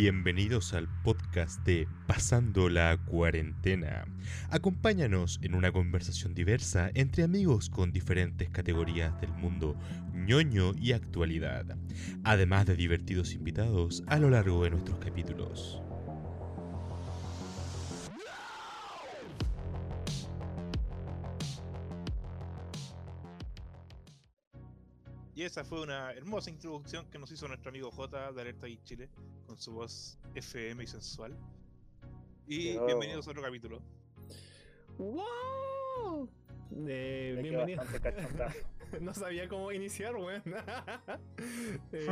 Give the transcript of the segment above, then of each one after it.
Bienvenidos al podcast de Pasando la cuarentena. Acompáñanos en una conversación diversa entre amigos con diferentes categorías del mundo ñoño y actualidad, además de divertidos invitados a lo largo de nuestros capítulos. Esa fue una hermosa introducción que nos hizo nuestro amigo J de Alerta y Chile con su voz FM y sensual. Y bienvenidos a otro capítulo. ¡Wow! Eh, bienvenido. no sabía cómo iniciar, weón. Eh,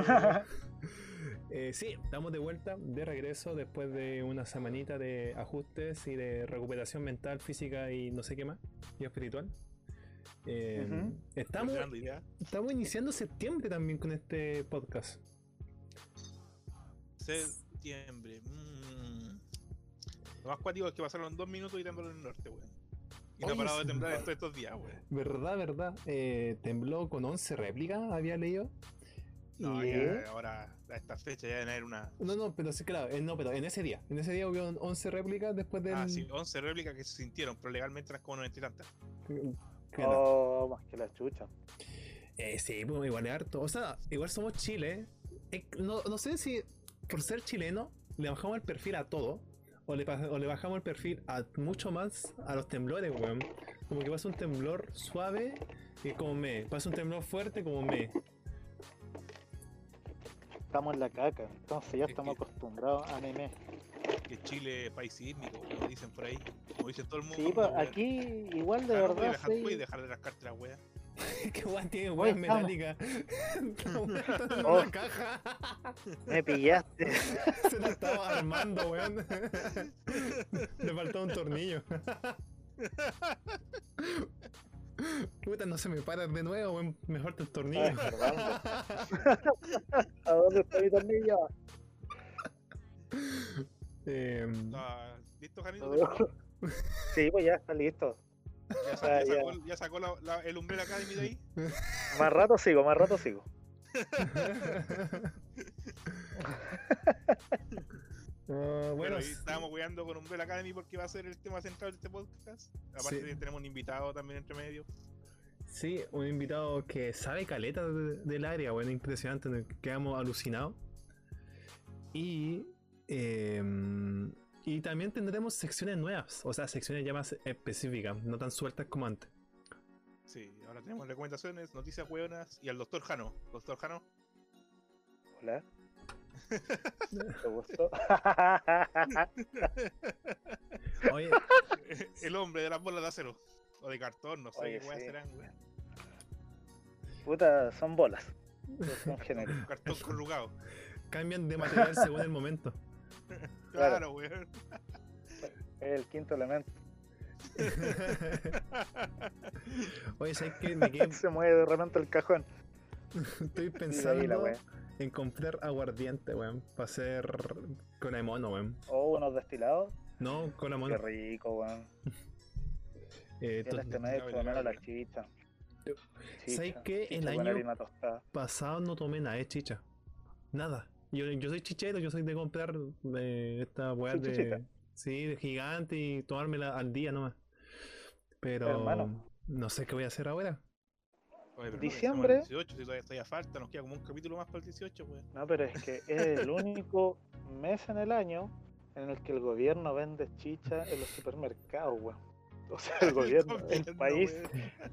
eh, sí, estamos de vuelta, de regreso, después de una semanita de ajustes y de recuperación mental, física y no sé qué más, y espiritual. Eh, Ujú. estamos, estamos iniciando septiembre también con este podcast. Septiembre. mm. Lo más cuático es que pasaron dos minutos y tembló en el norte, weón. Y no ha parado de temblar en todos estos días, weón. ¿Verdad, verdad? Eh, tembló con 11 réplicas, había leído. No, Y- ya, ahora a esta fecha ya deben haber una. No, no, pero sí, claro, eh, no, pero en ese día, en ese día hubo 11 réplicas después del... Ah, sí, 11 réplicas que se sintieron, pero legalmente eran como 90 y tantas. Oh, más que la chucha. Eh, sí, pues, igual es harto. O sea, igual somos Chile. Eh, no, no sé si por ser chileno le bajamos el perfil a todo. O le, o le bajamos el perfil a mucho más a los temblores, weón. Como que pasa un temblor suave y como me. Pasa un temblor fuerte como me. Estamos en la caca, entonces ya Es estamos que- acostumbrados a meme. Que Chile es país sísmico, como dicen por ahí. Como dicen todo el mundo. Sí, pues aquí igual de Ah, no verdad. dejar, sí. puedes dejar de rascarte la wea. que weón tiene Oye, weón estamos- metálica. Oh. caja. Me pillaste. Se la estaba armando, weón. Le faltaba un tornillo. Puta, no se me para de nuevo, weón. Mejor el tornillo. verdad. ¿A dónde está mi tornillo? Eh, Ah, ¿Listo, Janito? Sí, pues ya está listo. ¿Ya, sa- Ah, ya ya. sacó, ya sacó la- la- el Umbrella Academy de ahí? Más rato sigo, más rato sigo. ah, Bueno, bueno, y estábamos weando con Umbrella Academy porque va a ser el tema central de este podcast. Aparte Sí. de que tenemos un invitado también entre medio. sí, un invitado que sabe caleta de- del área, bueno, impresionante, nos quedamos alucinados. Y, eh, y también tendremos secciones nuevas, o sea, secciones ya más específicas, no tan sueltas como antes. Sí, ahora tenemos recomendaciones, noticias hueonas y al doctor Jano. Doctor Jano, Hola. ¿Te gustó? Oye, el hombre de las bolas de acero. O de cartón, no sé Oye, qué weas sí. serán. Puta, son bolas. Son. Cartón corrugado. cambian de material según el momento. Claro, weón. Es el quinto elemento. Oye, ¿sabes qué? Me quedé- Se mueve de repente el cajón. estoy ahí la pensando en comprar aguardiente, weón. Para hacer cola de mono, weón. Oh, unos destilados. No, de Qué mono. rico, weón. Eh, este medio por lo menos la chicha. ¿Sabes Chicha, qué? chicha El con año- pasado no tomé nada de chicha. Nada. Yo, yo soy chichero, yo soy de comprar eh, esta weá Sí, de. chichita. Sí, de gigante y tomármela al día nomás. Pero. Hermano. No sé qué voy a hacer ahora. Oye, pero no, Diciembre. el 18, si todavía, todavía falta, nos queda como un capítulo más para el 18, weón. No, pero es que es el único mes en el año en el que el gobierno vende chicha en los supermercados, weón. O sea, el gobierno, el gobierno, país,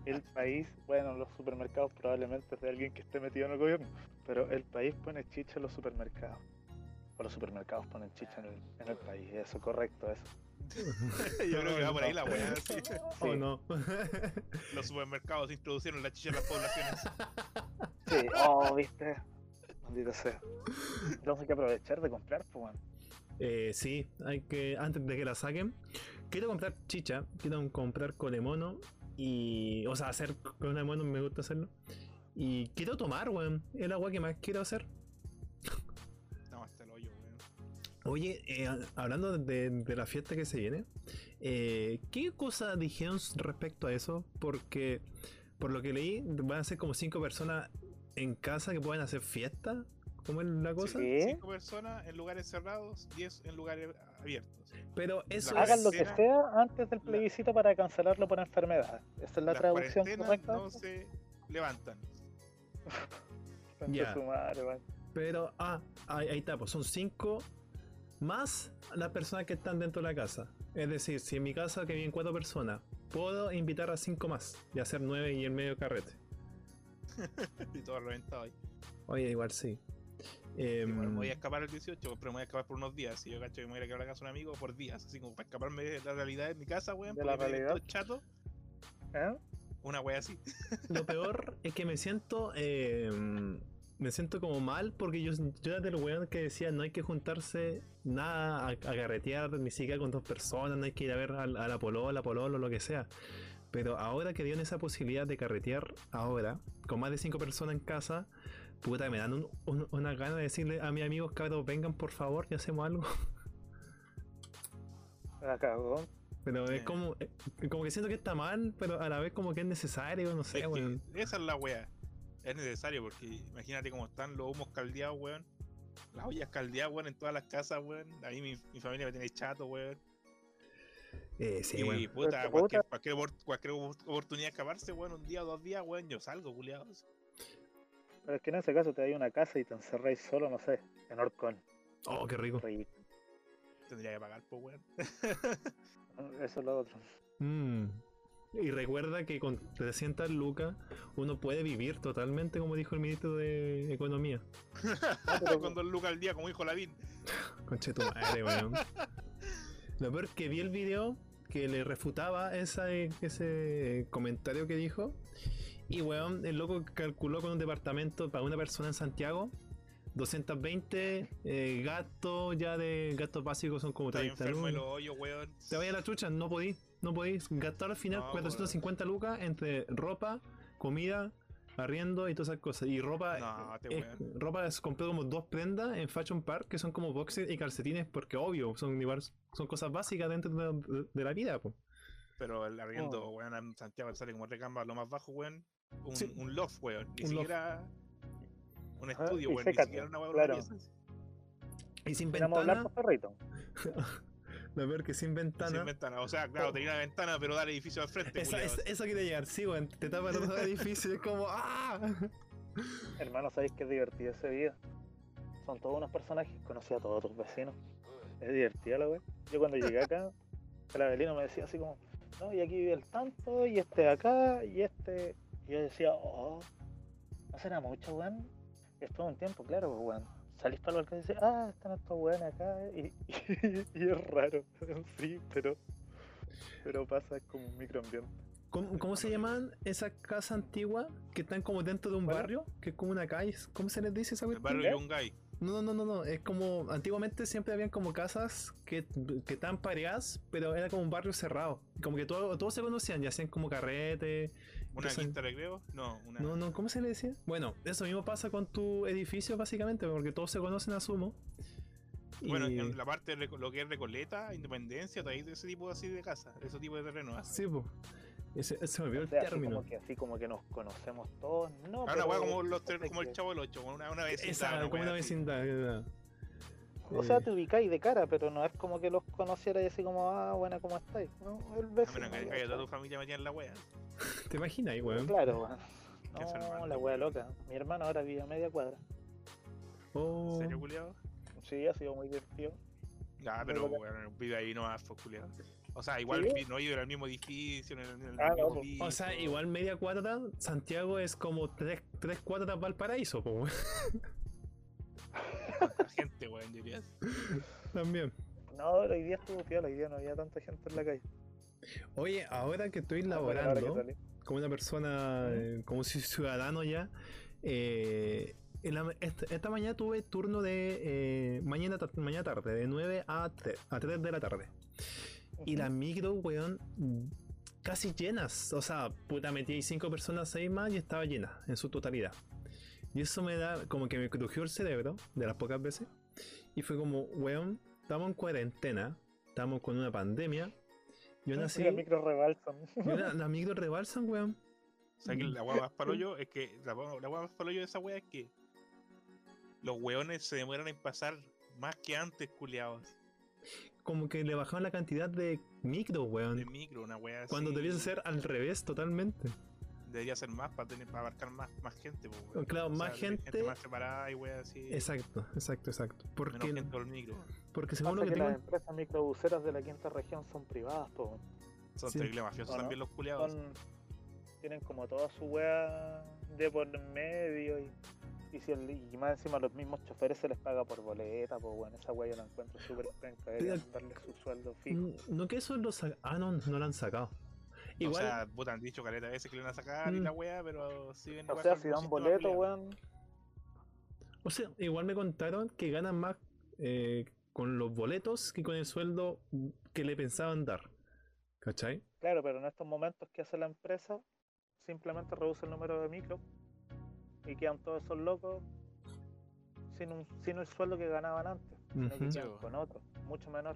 el país, bueno, los supermercados probablemente es de alguien que esté metido en el gobierno, pero el país pone chicha en los supermercados. O los supermercados ponen chicha en el, en el país, eso, correcto, eso. Yo creo que va por ahí la weá. sí. ¿O Sí. no? Los supermercados introducieron la chicha en las poblaciones. Sí, oh, viste. Maldito sea. Entonces hay que aprovechar de comprar, pues, weón. Eh, sí, hay que, antes de que la saquen, quiero comprar chicha, quiero comprar colemono y, o sea, hacer colemono me gusta hacerlo. Y quiero tomar, weón, el agua que más quiero hacer. Estamos hasta el hoyo, weón. Oye, eh, hablando de, de la fiesta que se viene, eh, ¿qué cosa dijeron respecto a eso? Porque, por lo que leí, van a ser como cinco personas en casa que pueden hacer fiesta ¿Cómo es la cosa? Sí. ¿Qué? Cinco personas en lugares cerrados, 10 en lugares abiertos. Pero eso es. Hagan lo que sea antes del plebiscito para cancelarlo por enfermedad. Esa es la Las traducción correcta. no se levantan. Su madre. Pero, ah, ahí, ahí está, pues son cinco más las personas que están dentro de la casa. Es decir, si en mi casa que viven cuatro personas, puedo invitar a cinco más y hacer nueve y el medio carrete. y todo reventado ahí. Oye, igual sí. Em, Igual me voy a escapar el 18, pero me voy a escapar por unos días. Si yo cacho que me voy a ir a quedar a la casa de un amigo por días, así como para escaparme de la realidad de mi casa, weón. De porque la realidad. chato, ¿Eh? una wea así. Lo peor es que me siento. em, me siento como mal porque yo, yo era del weón que decía no hay que juntarse nada a, a carretear, ni siquiera con dos personas, no hay que ir a ver a, la- a la polola, pololo, lo que sea. Pero ahora que dieron esa posibilidad de carretear, ahora, con más de cinco personas en casa, puta, me dan un- un- una gana de decirle a mis amigos, cabros, vengan por favor y hacemos algo. La cagó. Pero es como, eh, como que siento que está mal, pero a la vez como que es necesario, no sé, Es weón. esa es la wea. Es necesario porque imagínate cómo están los humos caldeados, weón. Las ollas caldeadas, weón, en todas las casas, weón. Ahí mi, mi familia me tiene chato, weón. Eh, sí, y weón. puta, cualquier, cualquier, opor- cualquier opor- oportunidad de escaparse, weón, un día o dos días, weón, yo salgo, culiados. Pero es que en ese caso te hay una casa y te encerráis solo, no sé, en Orcón. Oh, qué rico. Rico. Tendría que pagar, pues, weón. Eso es lo otro. Mm. Y recuerda que con 300 lucas uno puede vivir totalmente, como dijo el ministro de Economía. Con dos lucas al día, como dijo Lavín. Conche tu madre, weón. Lo peor es que vi el video que le refutaba esa, ese comentario que dijo. Y weón, el loco calculó con un departamento para una persona en Santiago. 220 eh, gastos ya de gastos básicos son como Está 30 enfermo de los lucas. weón. Te vaya a la chucha, no podí, no podís gastar al final No, 450 lucas entre ropa, comida, arriendo y todas esas cosas. Y ropa, No, te es- weón. ropa es, compré como dos prendas en Fashion Park que son como boxers y calcetines porque obvio, son, son cosas básicas dentro de, de la vida. po. Pero el arriendo, Oh. weón, en Santiago sale como recamba lo más bajo, weón. Un, Sí. un loft, weón. Ni Un loft. siquiera un Ajá, estudio, y weón. Ni siquiera una weón. claro. Y sin Vamos a hablar ventana, por perrito. lo peor que sin ventana. Sin ventana. O sea, claro, tenía una ventana, pero da el edificio al frente, Esa- es- eso quiere llegar, sí, weón. Te tapa todo el edificio, es como ¡Ah! Hermano, ¿sabéis qué divertido ese video? Son todos unos personajes, conocí a todos tus vecinos. Es divertido la wey. Yo cuando llegué acá, el Abelino me decía así como, no, y aquí vive el tanto, y este de acá, y este. Y yo decía, oh, no será mucho, weón. Y de un tiempo, claro, pues, weón. Salís para el balcón y dices, ah, están estos weones acá, y, y, es raro, sí, pero. Pero pasa es como un microambiente. ¿Cómo, cómo se llaman esas casas antiguas que están como dentro de un barrio? Que es como una calle. ¿Cómo se les dice esa El barrio Yungay. No, no, no, no. Es como. Antiguamente siempre habían como casas que, que estaban pareadas, pero era como un barrio cerrado. Como que todo- todos se conocían y hacían como carrete. ¿Una quinta de recreo? No, una. No, no, ¿cómo se le decía? Bueno, eso mismo pasa con tu edificio, básicamente, porque todos se conocen, asumo. Bueno, Y- en la parte de lo que es Recoleta, Independencia, ese tipo así de casa, ese tipo de terreno. ¿ah? Sí, pues. Ese, ese se me olvidó O el así término. como, que, así como que nos conocemos todos, no. Ah, una pero weá como, los como el chavo del 8, una, una vecindad. Esa, como weá una así. vecindad. O sea, te ubicáis de cara, pero no es como que los conocierais así como, ah, buena, ¿cómo estáis? No, el que haya toda tu familia metida en la wea. ¿Te imaginas, weón? Claro, weón. No, la wea loca. Mi hermano ahora vive a media cuadra. Oh. ¿En serio, culiado? Sí, ha sido muy divertido. Ya, Muy pero weón, vive ahí nomás, fue culiado. O sea, igual no en el mismo edificio, en el, en el Ah, no, mismo piso. O sea, igual media cuadra, Santiago es como tres, tres cuadras Valparaíso, po, gente, weón, dirías. También. No, hoy día estuvo piola, hoy día no había tanta gente en la calle. Oye, ahora que estoy Ah, laborando como una persona, eh, como ciudadano ya, eh, en la- esta, esta mañana tuve turno de eh, mañana, mañana tarde, de 9 a 3, a 3 de la tarde. Y las micro, weón, casi llenas. O sea, puta, metí cinco personas, seis más y estaba llena en su totalidad. Y eso me da, como que me crujió el cerebro de las pocas veces. Y fue como, weón, estamos en cuarentena, estamos con una pandemia. Y aún Sí, así, las micro rebalsan. las micro rebalsan, weón. O sea, que la weá más palollo es que. La, la más palollo de esa weá es que. los weones se demoran en pasar más que antes, culiados. Como que le bajaron la cantidad de micros, De weón. micro, una wea así. Cuando debiese ser al revés totalmente. Debería ser más para tener para abarcar más, más gente, po, weón. Claro, O sea, más tener gente- Más separada y wea así. Exacto, exacto, exacto. Menos Porque, gente el micro. porque según lo que que tengo. las empresas microbuseras de la quinta región son privadas, po. Son Sí. terribles mafiosos también los culiados. Son, tienen como toda su wea de por medio y, y, si el- y más encima a los mismos choferes se les paga por boleta, pues bueno, esa wea yo la encuentro súper penca, deberían darle su sueldo fijo. No que eso lo sa- Ah, no, no lo han sacado. O Igual. sea, puta, han dicho caleta a veces que le van a sacar y Mm. la wea, pero siguen O sea, si dan boleto, weón, O sea, igual me contaron que ganan más eh, con los boletos que con el sueldo que le pensaban dar. ¿Cachai? claro, pero en estos momentos que hace la empresa, simplemente reduce el número de micro y quedan todos esos locos sin, un, sin el sueldo que ganaban antes, sino quedan con otro, mucho menor.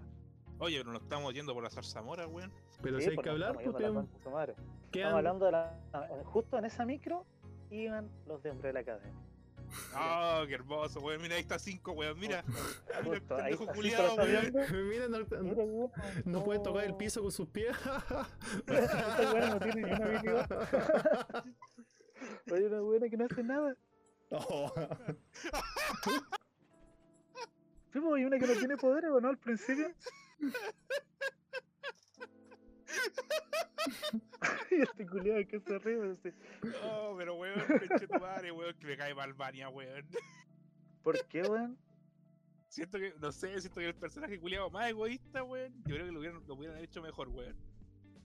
Oye, pero nos estamos yendo por la zarzamora, weón. Pero Sí, si hay pues que hablar, pues, Estamos hablando de la. eh, Justo en esa micro iban los de Umbrella Academy. Ah, qué hermoso, weón. Mira, ahí está 5, weón. Mira, mira ahí está, está weón. Mira, no, weón, no puede tocar el no. piso con sus pies. Esta weá no tiene ni una habilidad. Hay una buena que no hace nada. Oh. Sí, pues, hay una que no tiene poderes, ¿o no? Al principio. y este culiado que se ríe, sí. No, pero weón, pinche tu madre, weón, que me cae mal Vania, weón. ¿Por qué, weón? Siento que, no sé, siento que el personaje culiado más egoísta, weón. Yo creo que lo hubieran, lo hubieran hecho mejor, weón.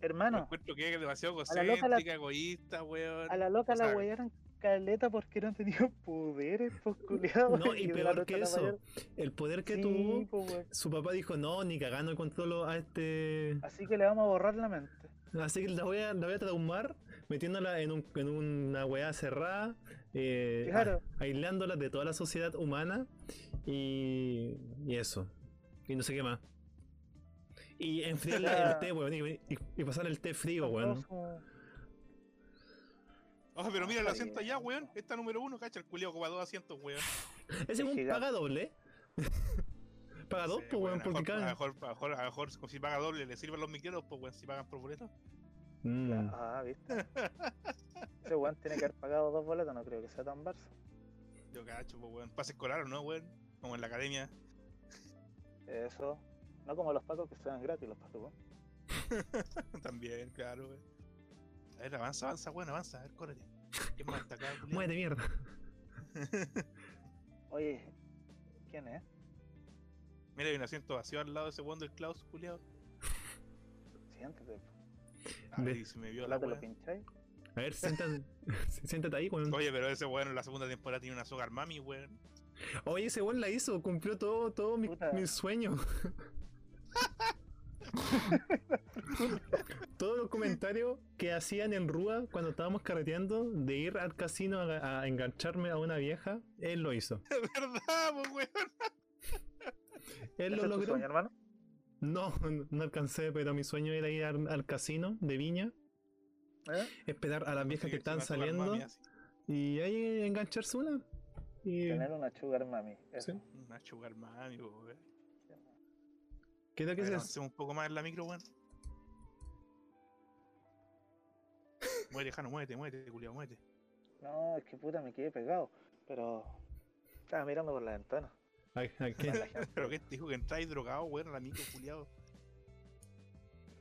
Hermano, encuentro que es demasiado A la loca la- egoísta, weón. a la loca o sea, la wearon caleta porque no tenía poderes, pues culiado. No, y peor que eso, el poder que tuvo, su papá dijo, no, ni cagando controlo a este... Así que le vamos a borrar la mente. Así que la voy a, la voy a traumar metiéndola en, un, en una weá cerrada, eh, Claro. a- aislándola de toda la sociedad humana y, y eso. Y no sé qué más. Y enfriarle sea- el té, weón, y, pasar el té frío, weón. Oh, pero mira el asiento allá, weón. Esta número uno, cacha, el culiado como a dos asientos, weón. Ese es un gigante. paga doble. paga dos, Sí, pues, weón, a porque mejor- a cagan. mejor, a mejor, a lo mejor, si paga doble, le sirven los micreros, pues, weón, si pagan por boleto. Mm. Ah, ¿viste? Ese weón tiene que haber pagado dos boletos, no creo que sea tan Barça. Yo cacho, pues, weón. Pase escolar o no, weón. Como en la academia. Eso. No como los pacos que sean gratis los pacos. También, claro, weón. A ver, avanza, avanza, weón, avanza. A ver, córrete. ¿Quién más está acá? Muere mierda. Oye, ¿quién es? Mira, hay un asiento vacío al lado de ese weón del Klaus, culiao. Siéntate. A ver, se me vio ¿La lo pincháis? A ver, siéntate, siéntate ahí, weón. Oye, pero ese weón en la segunda temporada tiene una soga mami, weón. Oye, ese weón la hizo, cumplió todo, todo mi, mi sueño. Todos los comentarios que hacían en Rúa cuando estábamos carreteando de ir al casino a, a engancharme a una vieja, él lo hizo. Es verdad, pues, weón. Él ¿Ese lo es tu logró. sueño, hermano? No, no alcancé, pero mi sueño era ir al, al casino de Viña, ¿Eh? esperar a las viejas que están saliendo mami y ahí engancharse una. Y Tener una sugar mami. eso. sí, Una sugar mami, pues, weón. Creo A que ver, avancemos un poco más en la micro, weón. Muévete, Jano, muévete, muévete, culiao, muévete. No, es que puta me quedé pegado. Pero estaba mirando por la ventana. Ay, ay, ¿qué? Pero que te dijo que entráis drogado, weón, a la micro, culiao.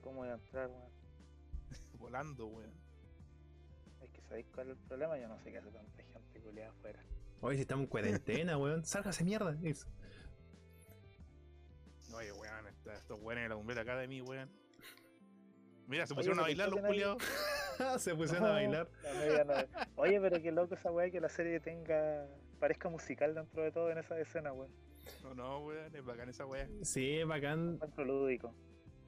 ¿Cómo voy a entrar, weón? Volando, weón. Es que sabéis cuál es el problema. Yo no sé qué hace tanta gente culiada afuera. Oye, si estamos en cuarentena, weón. Sálgase mierda. Es- Oye, weón, está- estos weones de la Umbrella Academy, weón. Mira, se Oye, pusieron a bailar los culiados. Se pusieron a bailar. No- Oye, pero qué loco esa weá que la serie tenga. parezca musical dentro de todo en esa escena, weón. No, no, weón, es bacán esa weá. Sí, bacán. Encuentro lúdico.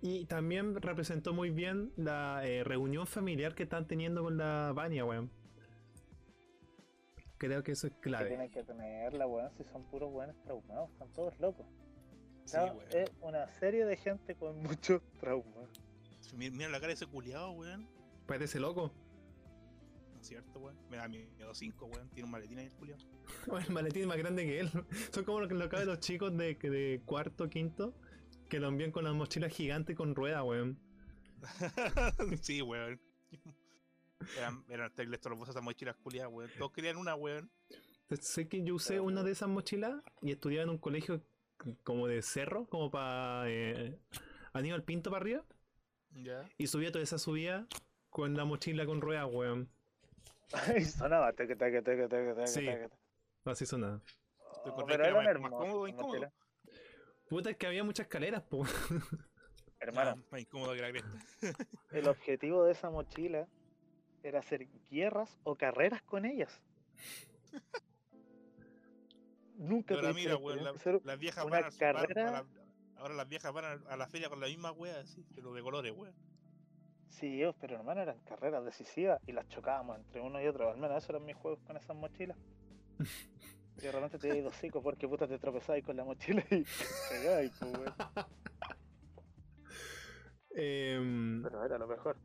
Y también representó muy bien la eh, reunión familiar que están teniendo con la Vania, weón. Creo que eso es Que clave. tienen que tenerla, weón, si son puros weones traumados, están todos locos. Sí, es una serie de gente con muchos traumas. Mira, mira la cara de ese culiado, weón. Parece loco. cierto, weón. Me da miedo 5, weón. Tiene un maletín ahí el Julio. El maletín es más grande que él. Son como lo que lo caben los chicos de, de cuarto, quinto, que lo envían con las mochilas gigantes con rueda, weón. sí, weón. Eran, eran terribles torbosas esas mochilas culiadas, weón. Todos querían una, weón. Sé que yo usé una de esas mochilas y estudiaba en un colegio como de cerro, como para eh, Aníbal Pinto para arriba. Y subía toda esa subida con la mochila con ruedas, weón. Y sonaba teque, teque, teque, teque, teque, Sí. teque. Así sonaba. ¿Te Oh, pero que era más, más hermosas cómodo incómodo? Puta, es que había muchas escaleras, po. Hermano, Ah, más incómodo que la cresta. el objetivo de esa mochila era hacer guerras o carreras con ellas. Nunca tuviste mira, experiencia la- las viejas una van a, van a carrera- la- Ahora las viejas van a, a la feria con la misma wea, así, pero de colores, weón. Sí, pero hermano, eran carreras decisivas y las chocábamos entre uno y otro. Al menos esos eran mis juegos con esas mochilas. Y de repente te ibas hocico porque puta te tropezabas con la mochila y te pues, weón. Em, Pero era lo mejor.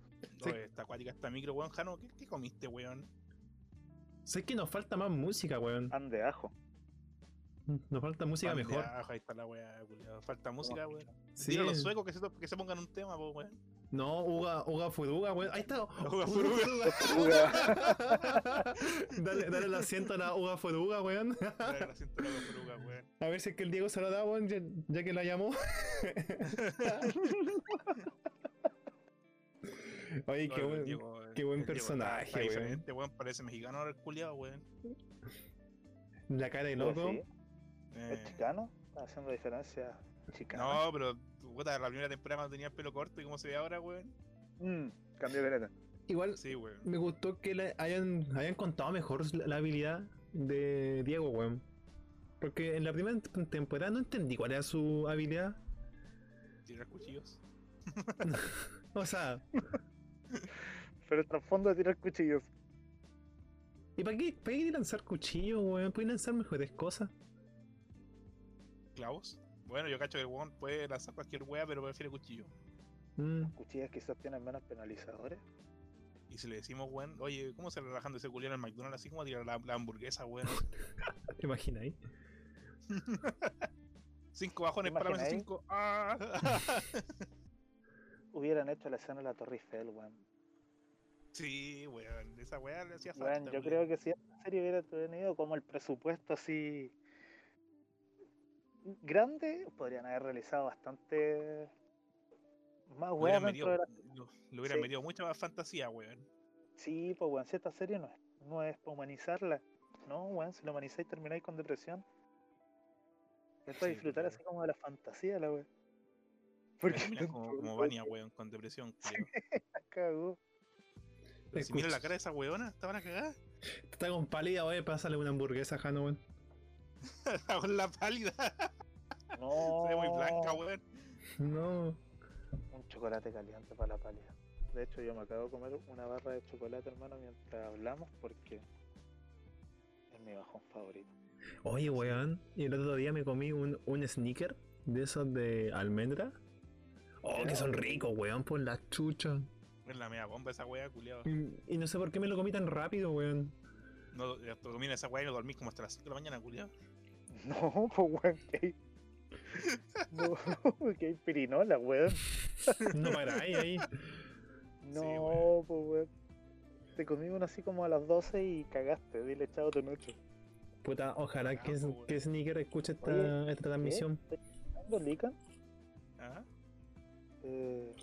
No, Sí. esta acuática, esta micro, weón. Jano, ¿qué, qué comiste, weón? sé que nos falta más música, weón. Pan de ajo. Nos falta música mejor. ahí está la wea, culiao. Falta música, weón. Sí. Dile a los suecos que se, to- que se pongan un tema, weón. No, Uga, Uga Furuga, weón. Ahí está. Uga Furuga. Furuga. dale, dale el asiento a la Uga Furuga, weón. Dale, la siento la Furuga, weón. A ver si es que el Diego se lo da, weón, ya, ya que la llamó. Oye, qué No, el buen. Diego, qué buen el personaje, weón. Parece mexicano ahora el culiao, weón. La cara de loco. sí, Eh, ¿Es chicano? Está haciendo diferencia chicana. no, pero puta, la primera temporada cuando tenía el pelo corto y cómo se ve ahora, weón. Mm, cambio de neta. Igual Sí, weón. me gustó que le hayan, hayan contado mejor la, la habilidad de Diego, weón. Porque en la primera tem- temporada no entendí cuál era su habilidad. Tirar cuchillos. O sea, Pero el trasfondo de tirar cuchillos. ¿y para qué, para qué lanzar cuchillos, weón? Pueden lanzar mejores cosas. ¿Clavos? Bueno, yo cacho que el weón puede lanzar cualquier wea, pero prefiere cuchillo. Mm, Cuchillas quizás tienen menos penalizadores. Y si le decimos, weón, oye, ¿cómo se relajando ese culiao en el McDonald's así como tirar la, la hamburguesa, weón? ¿Te imaginas ahí? Cinco bajones para menos cinco. ¡Ah! Hubieran hecho la escena de la Torre Eiffel, weón. sí, weón, esa weá le hacía falta. Weón, yo weón. creo que si esta serie hubiera tenido como el presupuesto así grande, podrían haber realizado bastante más weón hubieran dentro metido, de la... lo- le hubieran Sí. metido mucha más fantasía, weón. Sí, pues weón, si esta serie no es, no es para humanizarla. No, weón, si la humanizáis termináis con depresión. Es para Sí, disfrutar claro. así como de la fantasía, la weón. Porque Terminas como, como Vania, weón, con depresión, la cagó. Pero si mira la cara de esa weona, estaban a cagar. Está con pálida, oye, pásale una hamburguesa a Jano, weón. con la pálida. No. Se ve muy blanca, weón. No. Un chocolate caliente para la pálida. De hecho, yo me acabo de comer una barra de chocolate, hermano, mientras hablamos, porque es mi bajón favorito. Oye, weón. Y el otro día me comí un, un sneaker de esos de almendra. Oh, que son ricos, weón, por la chucha. Es la media bomba esa weá, culiao. Y, y no sé por qué me lo comí tan rápido, weón. No, te comí esa weá y no dormís como hasta las 5 de la mañana, culiao. No, pues weón, que. No, que hay pirinola, weón. No paráis ahí. No, weón. pues weón. Te comí uno así como a las 12 y cagaste. Dile chao tu noche. Puta, ojalá que, Carajo, weón. que Sneaker escuche esta, Oye, esta transmisión. ¿Dónde Lican? ¿Ah? Eh,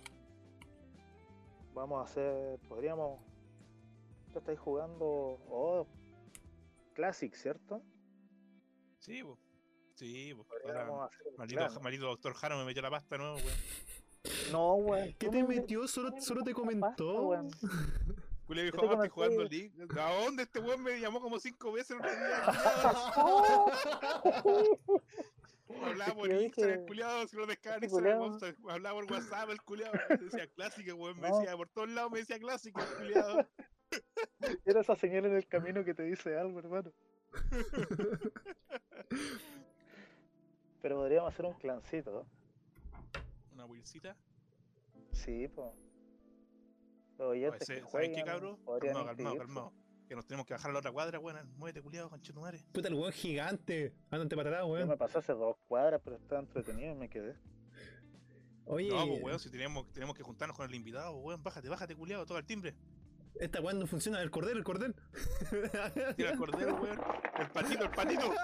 vamos a hacer. Podríamos. Tú estáis jugando. Oh, Classic, ¿cierto? Sí, po. Sí, po. Ahora, maldito, maldito doctor Jano me metió la pasta nuevo, weón. No, weón. ¿Qué te me metió? Solo, me solo te comentó. weón. Julio dijo, ah, estoy jugando League. ¿A dónde este weón me llamó como cinco veces? Hablaba por Instagram, el culiado, si lo descargan este Instagram, hablaba por WhatsApp, el culiado. Decía clásica, weón, me decía, por todos lados me decía clásica, el culiado. Era esa señal en el camino que te dice algo, hermano. Pero podríamos hacer un clancito. Una wilcita. Sí, pues. Los oyentes Oye, que ¿Saben qué, podrían Calmado, calmado, calmado. Que nos tenemos que bajar a la otra cuadra, weón. Muévete, culiado, conchetumare. Puta, el weón gigante. Ándate para atrás, weón. me pasé hace dos cuadras, pero estaba entretenido y me quedé. Oye, No, pues, weón, si tenemos, tenemos que juntarnos con el invitado, weón. Bájate, bájate, culiado, toca el timbre. Esta weón no funciona. El cordel, el cordel. Tira el cordero, weón. El patito, el patito.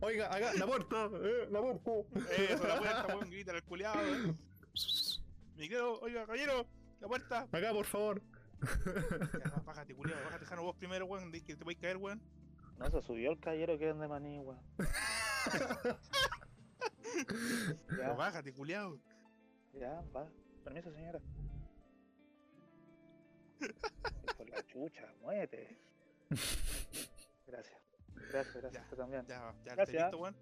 Oiga, haga la puerta, eh, la puerta. Eso, la puerta, weón, grita el culiado, weón. Miguel, oiga, caballero, la puerta. Acá, por favor. Ya, bájate, culiado, bájate, Jano, vos primero, weón, de que te voy a caer, weón. No se subió el caballero que vende maní, weón. Pero Ya, bájate, culiado. ya, va. Permiso, señora. Por la chucha, muévete. Gracias. Gracias, gracias. Ya, Usted también. Ya, ya, ¿estás Gracias. listo, weón?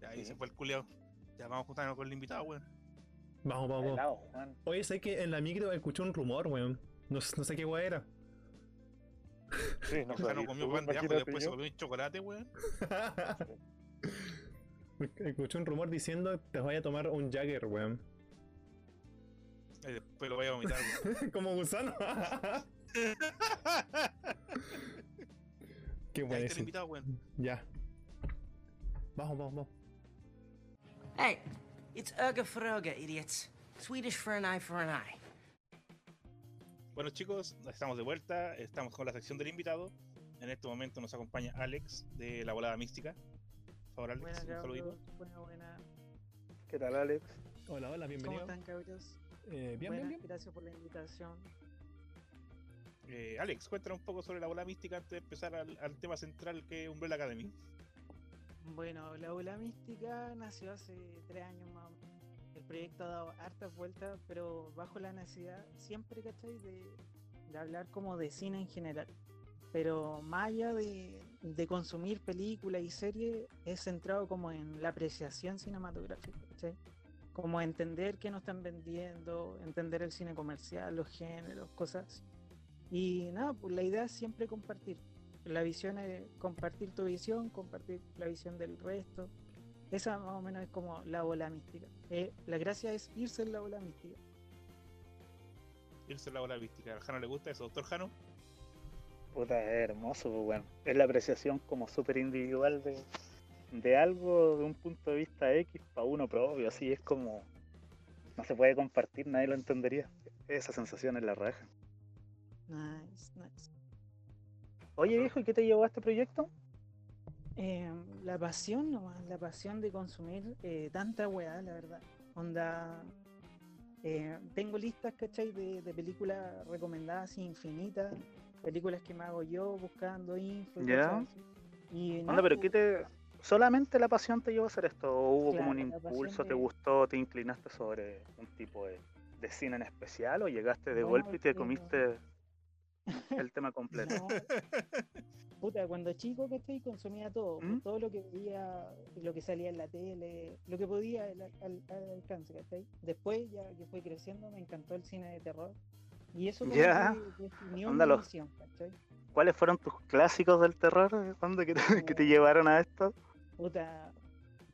Ya, ahí Sí. se fue el culiado. Ya, vamos a juntarnos con el invitado, weón. Vamos, vamos. Helado, Juan. Oye, sé que en la micro escuché un rumor, weón. No, no sé qué weón era. Sí, no Jano sabía. comió Tú, pan de ajo y después se comió un chocolate, weón. escuché un rumor diciendo te voy a tomar un Jagger, weón. Y después lo voy a vomitar. Como gusano. qué ahí buenísimo. invitado, weón. Ya. Vamos, vamos, vamos. Hey, it's Urga Froga, idiots. Swedish for an eye for an eye. Bueno, chicos, estamos de vuelta. Estamos con la sección del invitado. En este momento nos acompaña Alex de la volada mística. Por favor, Alex, Buena, un saludito. Buena, buena. ¿Qué tal, Alex? Hola, hola, ¿Cómo bienvenido. están, cabros? Eh, bien, Buena, bien, bien. Gracias por la invitación. Eh, Alex, cuéntanos un poco sobre la bola mística antes de empezar al, al tema central que es Umbrella Academy. Bueno, la ola mística nació hace tres años más o menos. El proyecto ha dado hartas vueltas, pero bajo la necesidad siempre, ¿cachai? De, de hablar como de cine en general. Pero más allá de, de consumir películas y series, es centrado como en la apreciación cinematográfica, ¿cachai? Como entender qué nos están vendiendo, entender el cine comercial, los géneros, cosas así. Y nada, pues la idea es siempre compartir. La visión es compartir tu visión, compartir la visión del resto. Esa más o menos es como la bola mística. Eh, la gracia es irse en la bola mística. Irse a la bola mística. ¿A Jano le gusta eso, doctor Jano? Puta, es hermoso, pues, weón. Es la apreciación como súper individual de, de algo de un punto de vista X para uno propio. Así es como. No se puede compartir, nadie lo entendería. Esa sensación es la raja. Nice, nice. Oye, viejo, ¿y qué te llevó a este proyecto? Eh, la pasión nomás, la pasión de consumir eh, tanta weá, la verdad. Onda. eh, tengo listas, ¿cachai? De, de películas recomendadas infinitas. Películas que me hago yo buscando info. y Ya. Y nada, pero pues, ¿qué te. ¿Solamente la pasión te llevó a hacer esto? ¿O hubo como un impulso, te gustó, te inclinaste sobre un tipo de, de cine en especial? ¿O llegaste de golpe y te que- comiste el tema completo? No. Puta, cuando chico, ¿cachai? Consumía todo. pues, ¿Mm? Todo lo que veía, lo que salía en la tele, lo que podía al, al- al alcance, ¿cachai? Después, ya que fui creciendo, me encantó el cine de terror. Y eso Ya. que ¿cachai? ¿Cuáles fueron tus clásicos del terror? que, te, que te llevaron a esto? Puta,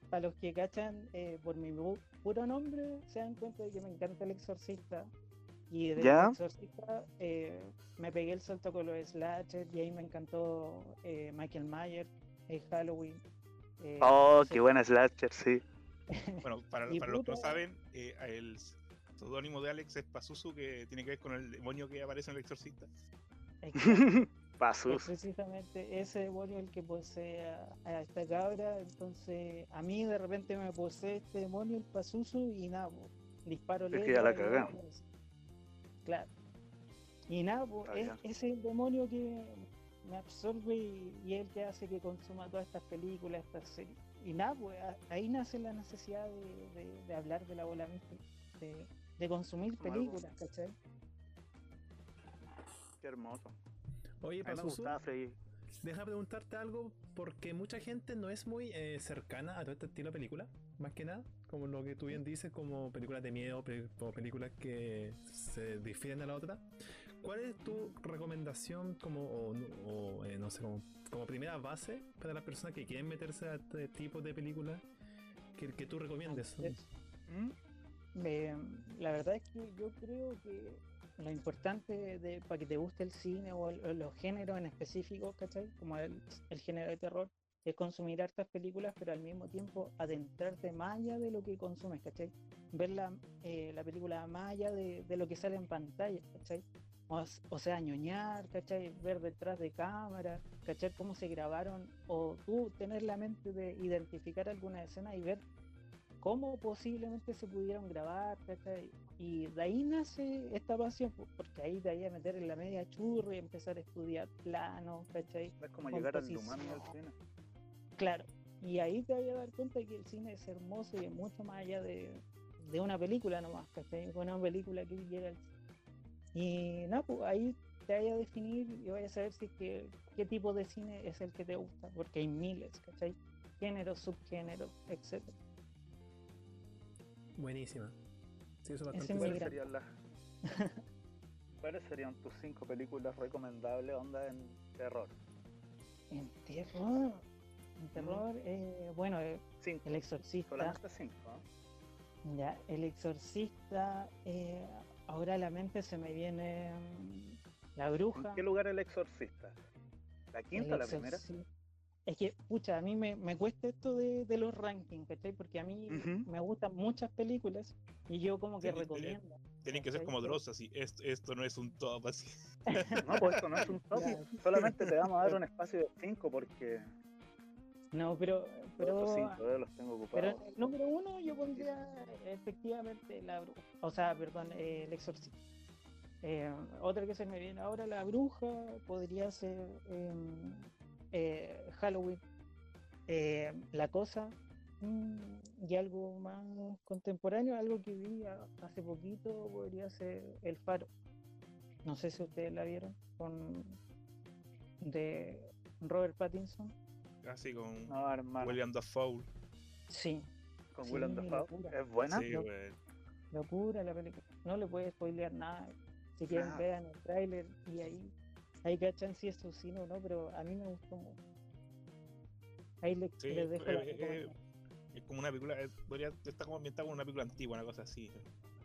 para los que cachan eh, por mi pu- puro nombre, se dan cuenta de que me encanta el exorcista. Y del ¿Ya? exorcista eh, me pegué el salto con los slasher y ahí me encantó eh, Michael Myers, eh, Halloween. eh, Oh, no sé, qué buena slasher, sí. Bueno, para, los que no saben, eh, el seudónimo de Alex es Pazuzu, que tiene que ver con el demonio que aparece en el exorcista. exacto, Pasus. precisamente ese demonio el que posee a, a esta cabra. Entonces, a mí de repente me posee este demonio, el Pazuzu, y nada, po, disparo Es que ya la pues. Claro. Y nada, po, es, es el demonio que me absorbe y, y es el que hace que consuma todas estas películas, estas series. Y nada, pues ahí nace la necesidad de, de- de hablar de la bola mística, de, de consumir películas, ¿cachai? Qué hermoso. Oye, Pazuzu, deja preguntarte algo porque mucha gente no es muy eh, cercana a todo este estilo de película, más que nada, como lo que tú bien dices, como películas de miedo, como películas que se difieren a la otra. ¿Cuál es tu recomendación como, o, no- o, eh, no sé, como, como primera base para las personas que quieren meterse a este tipo de películas que, que tú recomiendes? Es- ¿Mm? Me- la verdad es que yo creo que lo importante de, para que te guste el cine o, los géneros en específico, ¿cachai? Como el, el género de terror, es consumir hartas películas, pero al mismo tiempo adentrarte más allá de lo que consumes, ¿cachai? Ver la, eh, la película más allá de, de lo que sale en pantalla, ¿cachai? O sea, ñoñar, ¿cachai? Ver detrás de cámara, ¿cachai? Cómo se grabaron, o tú tener la mente de identificar alguna escena y ver cómo posiblemente se pudieron grabar, ¿cachai? Y de ahí nace esta pasión, po- porque ahí te ahí a meter en la media churra y empezar a estudiar planos, ¿cachai? Es como llegar al umami al cine. Claro, y ahí te vas a dar cuenta que el cine es hermoso y es mucho más allá de, de una película nomás, ¿cachai? Una película que llega al cine. Y nada, pues ahí te vayas a definir y vayas a saber si es que, qué tipo de cine es el que te gusta, porque hay miles, ¿cachai? Géneros, subgéneros, etc. Buenísima. Sí, eso es Ese bastante es mi ¿Cuáles serían las ¿Cuáles serían tus cinco películas recomendables onda en terror? En terror, en terror, eh, bueno, eh, Cinco. El Exorcista, Solamente cinco. ¿eh? ya, El Exorcista, eh, ahora a la mente se me viene mm, La Bruja. ¿En qué lugar el exorcista? ¿La quinta o la primera? Es que, pucha, a mí me, me cuesta esto de, de los rankings, ¿cachai? Porque a mí me gustan muchas películas y yo como que recomiendo. Tienen que ser como Pero- Dross, así. Esto, esto no es un top, así. No, pues esto no es un top. Solamente te vamos a dar un espacio de cinco porque No, pero, los pero, cinco eh, los tengo pero ocupados. en el número uno yo pondría efectivamente La Bruja. O sea, perdón, eh, El Exorcista. Eh, otra que se me viene ahora, La Bruja, podría ser em, eh, Halloween. Eh, la Cosa. mm, y algo más contemporáneo, algo que vi a- hace poquito, podría ser El Faro. No sé si ustedes la vieron, con de Robert Pattinson. Así con No. William Dafoe. Sí, Con sí, Willem Dafoe. locura. ¿Es buena? Sí, locura la película. No le puede spoilear nada. Si quieren Nada. vean el tráiler y ahí, ahí cachan si es su cine o no, pero a mí me gustó mucho. Ahí le- Sí, les dejo eh, la eh. Es como una película, podría estar como ambientada como una película antigua, una cosa así.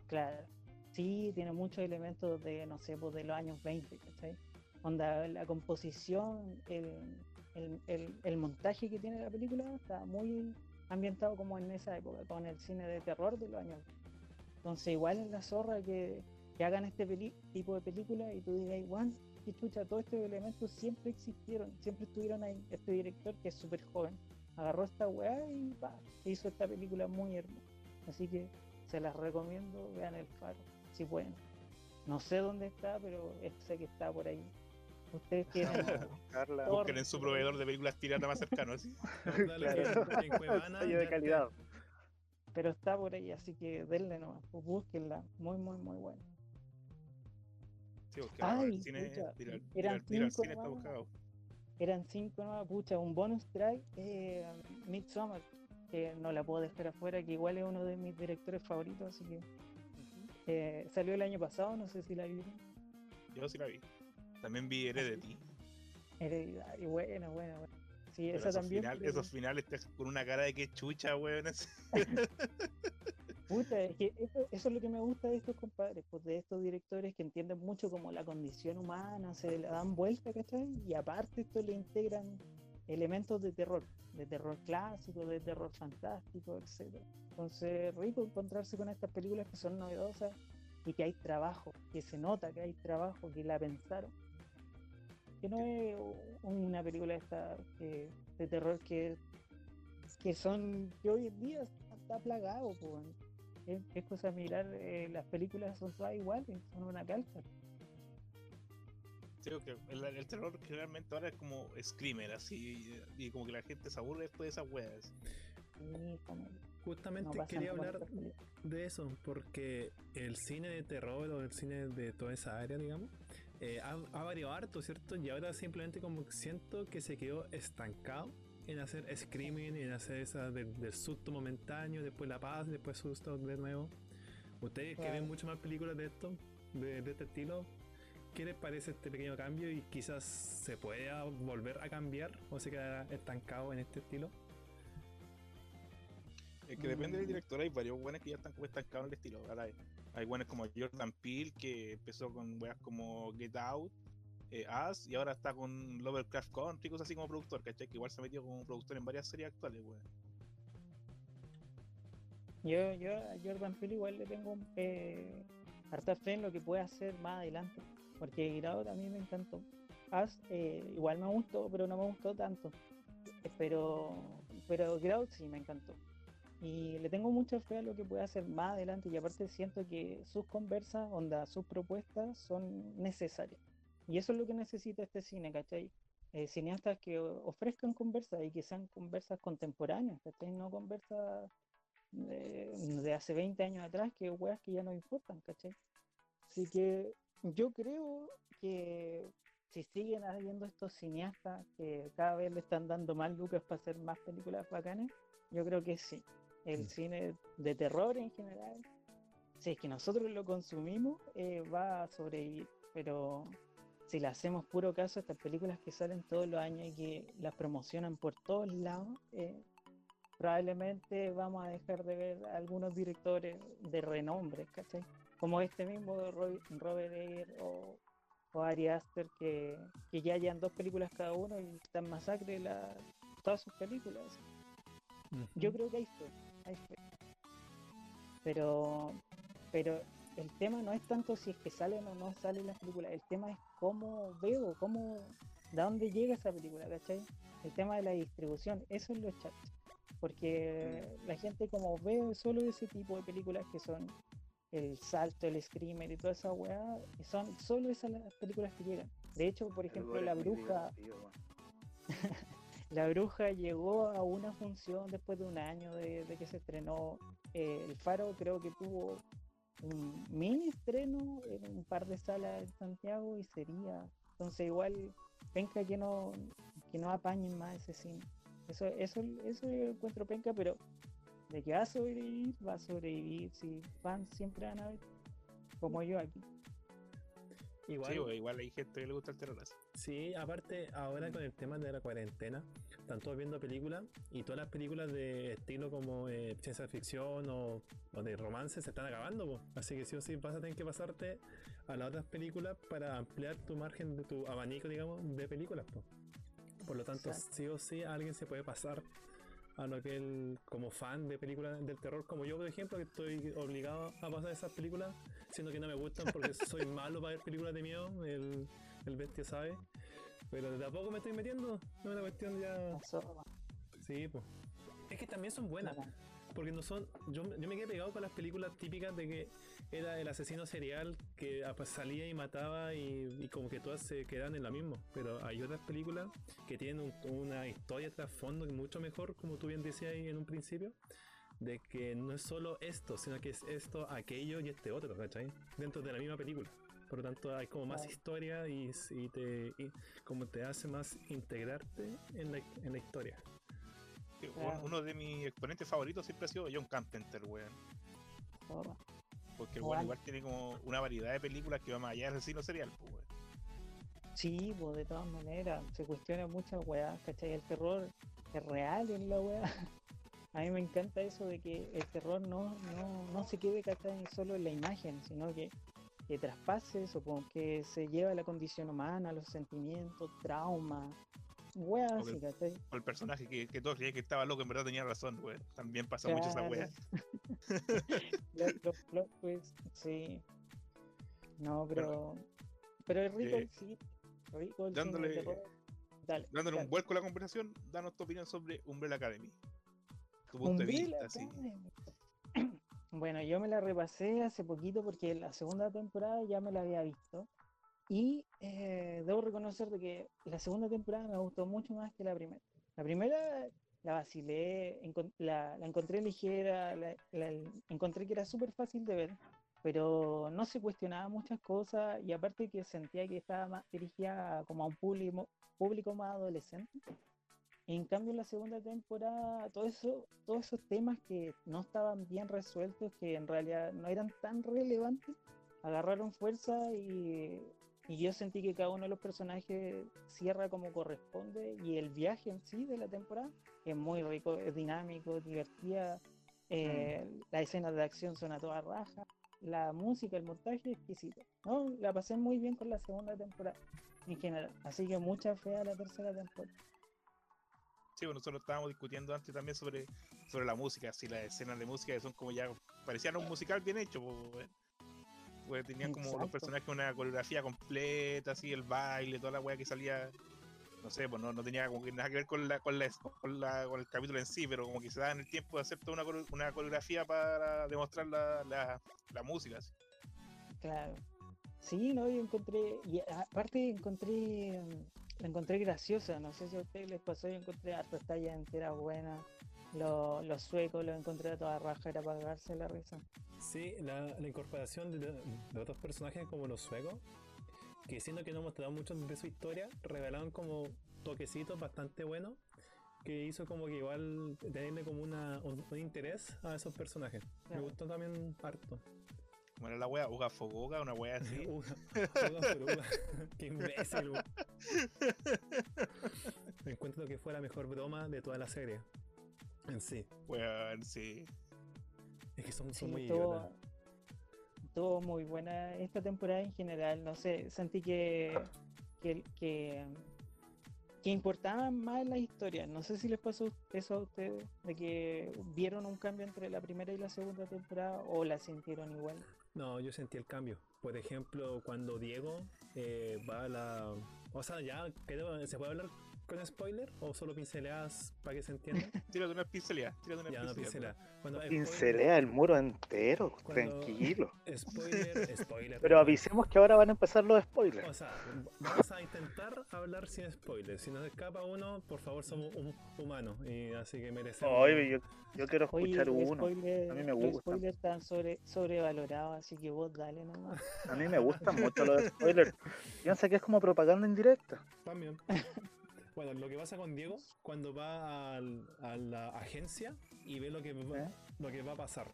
Claro. Sí, tiene muchos elementos de, no sé, pues de los años 20, ¿cachai? Onda, la composición, el, el, el- el montaje que tiene la película está muy ambientado como en esa época, con el cine de terror de los años. Entonces, igual es la zorra que, que hagan este tipo de película y tú digas, Juan, qué chucha, todos estos elementos siempre existieron, siempre estuvieron ahí. Este director que es súper joven agarró esta weá y pa, hizo esta película muy hermosa. Así que se las recomiendo, vean el faro, si pueden. No sé dónde está, pero sé que está por ahí. Ustedes a buscarla. Busquen en su proveedor de películas piratas más cercano, Claro. en- Cuevana, de te- calidad. pero está por ahí, así que denle nomás, pues búsquenla, muy, muy, muy buena. Sí, porque ahora Ay, el cine, pucha, ir al- ir eran cinco cine está nomás. buscado. Eran cinco nuevas, pucha, un bonus track, eh, Midsommar, que no la puedo dejar afuera, que igual es uno de mis directores favoritos, así que eh, salió el año pasado, no sé si la vieron. Yo sí la vi. También vi Heredity. Hereditario, buena, buena, buena. Sí, pero esa esos, también. final- esos finales con una cara de que chucha, weón. Puta, es que eso, eso es lo que me gusta de estos compadres, pues de estos directores que entienden mucho como la condición humana, se le dan vuelta, ¿cachai? Y aparte esto le integran elementos de terror, de terror clásico, de terror fantástico, etc. Entonces, rico encontrarse con estas películas que son novedosas y que hay trabajo, que se nota que hay trabajo, que la pensaron. Que no es una película esta de terror que, que son, que hoy en día está plagado, pues. Es, es cosa mirar, eh, las películas son todas iguales, son una calca. Creo que el, el terror generalmente ahora es como screamer, así. Y, y como que la gente se aburre después de esas weas. No Justamente quería hablar de eso, porque el cine de terror o el cine de toda esa área, digamos, eh, ha, ha variado harto, ¿cierto? Y ahora simplemente como que siento que se quedó estancado en hacer screaming, en hacer esa del, del susto momentáneo, después la paz, después susto de nuevo. Ustedes que ven mucho más películas de esto, de, de este estilo, ¿qué les parece este pequeño cambio y quizás se pueda volver a cambiar o se quedará estancado en este estilo? Es que depende del Mm. director, hay varios buenos que ya están como estancados en el estilo. Ahora, Hay buenos como Jordan Peele, que empezó con weas como Get Out, eh, Us, y ahora está con Lovecraft Country, cosas así como productor, ¿cachai? Que igual se ha metido como productor en varias series actuales, weón. Yo, yo a Jordan Peele igual le tengo eh, harta fe en lo que puede hacer más adelante. Porque Get Out a mí me encantó. Us eh, igual me gustó, pero no me gustó tanto. Eh, Pero, pero Get Out sí me encantó. Y le tengo mucha fe a lo que puede hacer más adelante. Y aparte siento que sus conversas, onda, sus propuestas son necesarias. Y eso es lo que necesita este cine, ¿cachai? Eh, cineastas que ofrezcan conversas y que sean conversas contemporáneas, ¿cachai? No conversas de, de hace 20 años atrás, que weas que ya no importan, ¿cachai? Así que yo creo que si siguen habiendo estos cineastas que cada vez le están dando más lucas para hacer más películas bacanas, yo creo que sí. El Mm. cine de terror en general, si es que nosotros lo consumimos, eh, va a sobrevivir. Pero si le hacemos puro caso a estas películas que salen todos los años y que las promocionan por todos lados, eh, probablemente vamos a dejar de ver a algunos directores de renombre, ¿cachai? Como este mismo Robert Eggers o, o Ari Aster, que, que ya hayan dos películas cada uno y están masacre la, todas sus películas. Yo creo que hay fe, hay fe. Pero, pero el tema no es tanto si es que salen o no salen las películas, el tema es cómo veo, cómo, de dónde llega esa película, ¿cachai? El tema de la distribución, eso es lo chato. Porque la gente como ve solo ese tipo de películas que son el salto, el screamer y toda esa weá, son solo esas las películas que llegan. De hecho, por ejemplo, La Bruja, la Bruja llegó a una función después de un año de, de que se estrenó. Eh, el Faro creo que tuvo un mini estreno en un par de salas en Santiago y sería. Entonces igual penca que no, que no apañen más ese cine. Eso, eso, eso yo encuentro penca, pero de que va a sobrevivir, va a sobrevivir. Si fans siempre van a ver, como yo aquí. Igual, Sí, igual hay gente que le gusta el terror así. Sí, aparte, ahora con el tema de la cuarentena, están todos viendo películas y todas las películas de estilo como eh, ciencia ficción o, o de romance se están acabando, po. así que sí o sí vas a tener que pasarte a las otras películas para ampliar tu margen de tu abanico, digamos, de películas. po. Por lo tanto, Exacto. sí o sí alguien se puede pasar a lo que él, como fan de películas del terror, como yo, por ejemplo, que estoy obligado a pasar esas películas, siendo que no me gustan porque soy malo para ver películas de miedo, el, el bestia sabe. Pero de a poco me estoy metiendo, es una cuestión ya. Sí, pues. Es que también son buenas, porque no son. Yo, yo me quedé pegado con las películas típicas de que era el asesino serial que ah, pues, salía y mataba y, y como que todas se quedan en lo mismo. Pero hay otras películas que tienen un- una historia trasfondo mucho mejor, como tú bien decías ahí en un principio, de que no es solo esto, sino que es esto, aquello y este otro, ¿cachai? Dentro de la misma película. Por lo tanto, hay como más Claro. historia y, y te y como te hace más integrarte en la, en la historia. Sí, Claro. Uno de mis exponentes favoritos siempre ha sido John Carpenter, weón. Porque el Igual. weón igual tiene como una variedad de películas que va más allá del asesino serial, pues, weón. Sí, pues de todas maneras, se cuestiona muchas weas, ¿cachai? El terror es real en la wea. A mí me encanta eso de que el terror no, no, no se quede, ¿cachai? Solo en la imagen, sino que, que traspase eso, como que se lleva la condición humana, los sentimientos, trauma, weas Ok. así, ¿cachai? O el personaje que, que todos creían que estaba loco, en verdad tenía razón, weón. También pasa mucho esa Claro. weá. Los, plot twists, sí. No, pero. Pero es rico eh, el sí. Rico el dándole-. Dale. Dándole dale. un vuelco a la conversación, danos tu opinión sobre Umbrella Academy. Tu punto de vista, sí. Bueno, yo me la repasé hace poquito porque la segunda temporada ya me la había visto. Y eh, debo reconocer de que la segunda temporada me gustó mucho más que la primera. La primera la vacilé, encon- la, la encontré ligera, la- la- encontré que era súper fácil de ver, pero no se cuestionaba muchas cosas y aparte que sentía que estaba más dirigida como a un público, público más adolescente. En cambio, en la segunda temporada, todo eso, todos esos temas que no estaban bien resueltos, que en realidad no eran tan relevantes, agarraron fuerza y, y yo sentí que cada uno de los personajes cierra como corresponde y el viaje en sí de la temporada es muy rico, es dinámico, divertida, eh, las escenas de acción son a toda raja. la música, el montaje exquisito. No, la pasé muy bien con la segunda temporada en general. Así que mucha fe a la tercera temporada. Sí, bueno, nosotros estábamos discutiendo antes también sobre, sobre la música, si las escenas de música que son como ya parecían un musical bien hecho. Pues tenían como los personajes una coreografía completa, así el baile, toda la weá que salía, no sé, pues no, no tenía como que nada que ver con la, con la con la con el capítulo en sí, pero como que se daban el tiempo de hacer toda una, una coreografía para demostrar la, la, la música. así. Claro. Sí, no, yo encontré, y aparte encontré, la encontré graciosa, no sé si a ustedes les pasó, yo encontré hartas tallas enteras buenas, los, los suecos los encontré a toda raja, era para cagarse la risa. Sí, la, la incorporación de, de otros personajes como los suecos, que siendo que no mostraban mucho de su historia, revelaron como toquecitos bastante buenos, que hizo como que igual tenerle como una, un, un interés a esos personajes. Me gustó también harto. Como era la weá, Uga Fogoga, una weá así. Uga, uga. Qué imbécil. weón. Encuentro que fue la mejor broma de toda la serie. En sí. Weón, sí. Es que son, Sí, muy idiotas. estuvo muy buena esta temporada en general, no sé, sentí que, que, que, que importaban más las historias, no sé si les pasó eso a ustedes, de que vieron un cambio entre la primera y la segunda temporada o la sintieron igual. No, yo sentí el cambio. Por ejemplo, cuando Diego eh, va a la. O sea, ya, ¿se puede hablar con spoiler? ¿O solo pinceladas para que se entienda? Tírate una pincelada, tírate una ya, pincelada. pincelada. Cuando, Pincelea el muro entero, Cuando- tranquilo. Spoiler, spoiler. Pero avisemos que ahora van a empezar los O spoilers. sea, vamos a intentar hablar sin spoiler. Si nos escapa uno, por favor, somos hum- humanos. Y así que merecemos. Oye, yo, yo quiero Oye, escuchar los uno. spoilers, A mí me los gustan. spoilers están sobre, sobrevalorados, así que vos dale nomás. A mí me gustan mucho los spoilers. Piensa que es como propaganda indirecta. También. Bueno, lo que pasa con Diego cuando va al- a la agencia y ve lo que, va, ¿Eh? lo que va a pasar.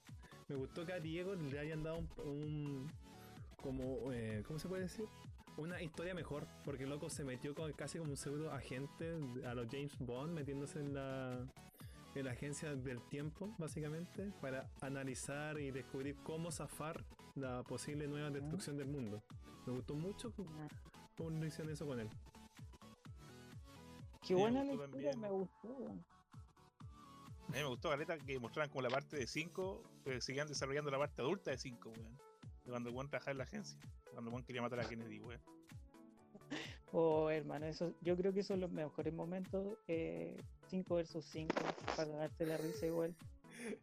Me gustó que a Diego le hayan dado un, un- como eh, ¿cómo se puede decir? Una historia mejor, porque el loco se metió con, casi como un pseudo agente a los James Bond, metiéndose en la, en la agencia del tiempo, básicamente, para analizar y descubrir cómo zafar la posible nueva destrucción del mundo. Me gustó mucho cómo hicieron eso con él. Qué Sí, me buena la gustó historia, me gustó. A mí me gustó, Galeta, que mostraran como la parte de 5, pero sigan desarrollando la parte adulta de 5, weón. De cuando weón trabajaba en la agencia. Cuando weón quería matar a Kennedy, weón. Oh, hermano, eso, yo creo que son los mejores momentos. 5 versus 5, para darte la risa igual.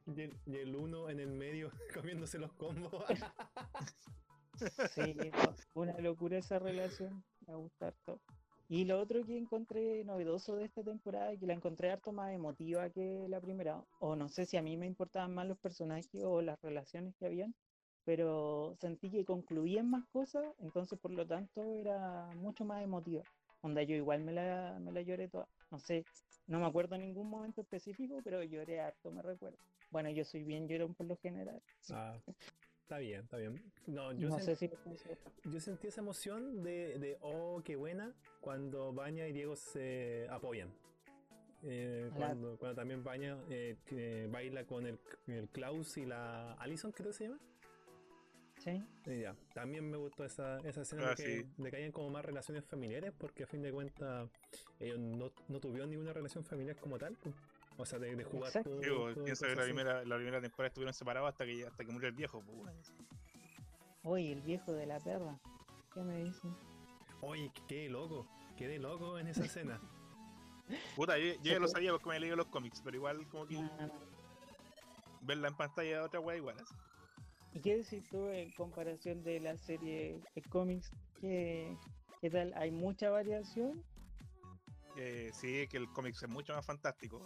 Y el, y el uno en el medio comiéndose los combos. Sí, una locura esa relación. Me gusta harto. Y lo otro que encontré novedoso de esta temporada, que la encontré harto más emotiva que la primera, o no sé si a mí me importaban más los personajes o las relaciones que habían, pero sentí que concluían más cosas, entonces por lo tanto era mucho más emotiva. Onda, yo igual me la, me la lloré toda. No sé, no me acuerdo en ningún momento específico, pero lloré harto, me recuerdo. Bueno, yo soy bien llorón por lo general. Ah, está bien, está bien. No, yo, No sen- sé si les pasó. yo sentí esa emoción de, de, oh, qué buena, cuando Baña y Diego se apoyan. Eh, cuando, cuando también Baña eh, baila con el, el Klaus y la Alison, creo que se llama. ¿Sí? Y ya, también me gustó esa, esa escena Ah, de, que, sí. de que hayan como más relaciones familiares, porque a fin de cuentas ellos no, no tuvieron ninguna relación familiar como tal. pues. O sea, de, de jugar Exacto. todo- Digo, todo piensa que la primera, la primera temporada estuvieron separados hasta que, hasta que murió el viejo, pues. Oye, el viejo de la perra. ¿Qué me dicen? Oye, qué loco, quedé loco en esa escena. Puta, yo, yo ya lo sabía porque me he leído los cómics, pero igual como que Ah, verla en pantalla de otra weá igual. así. ¿Y qué decir tú en comparación de la serie de cómics? ¿Qué, qué tal? ¿Hay mucha variación? Eh, sí, que el cómic es mucho más fantástico.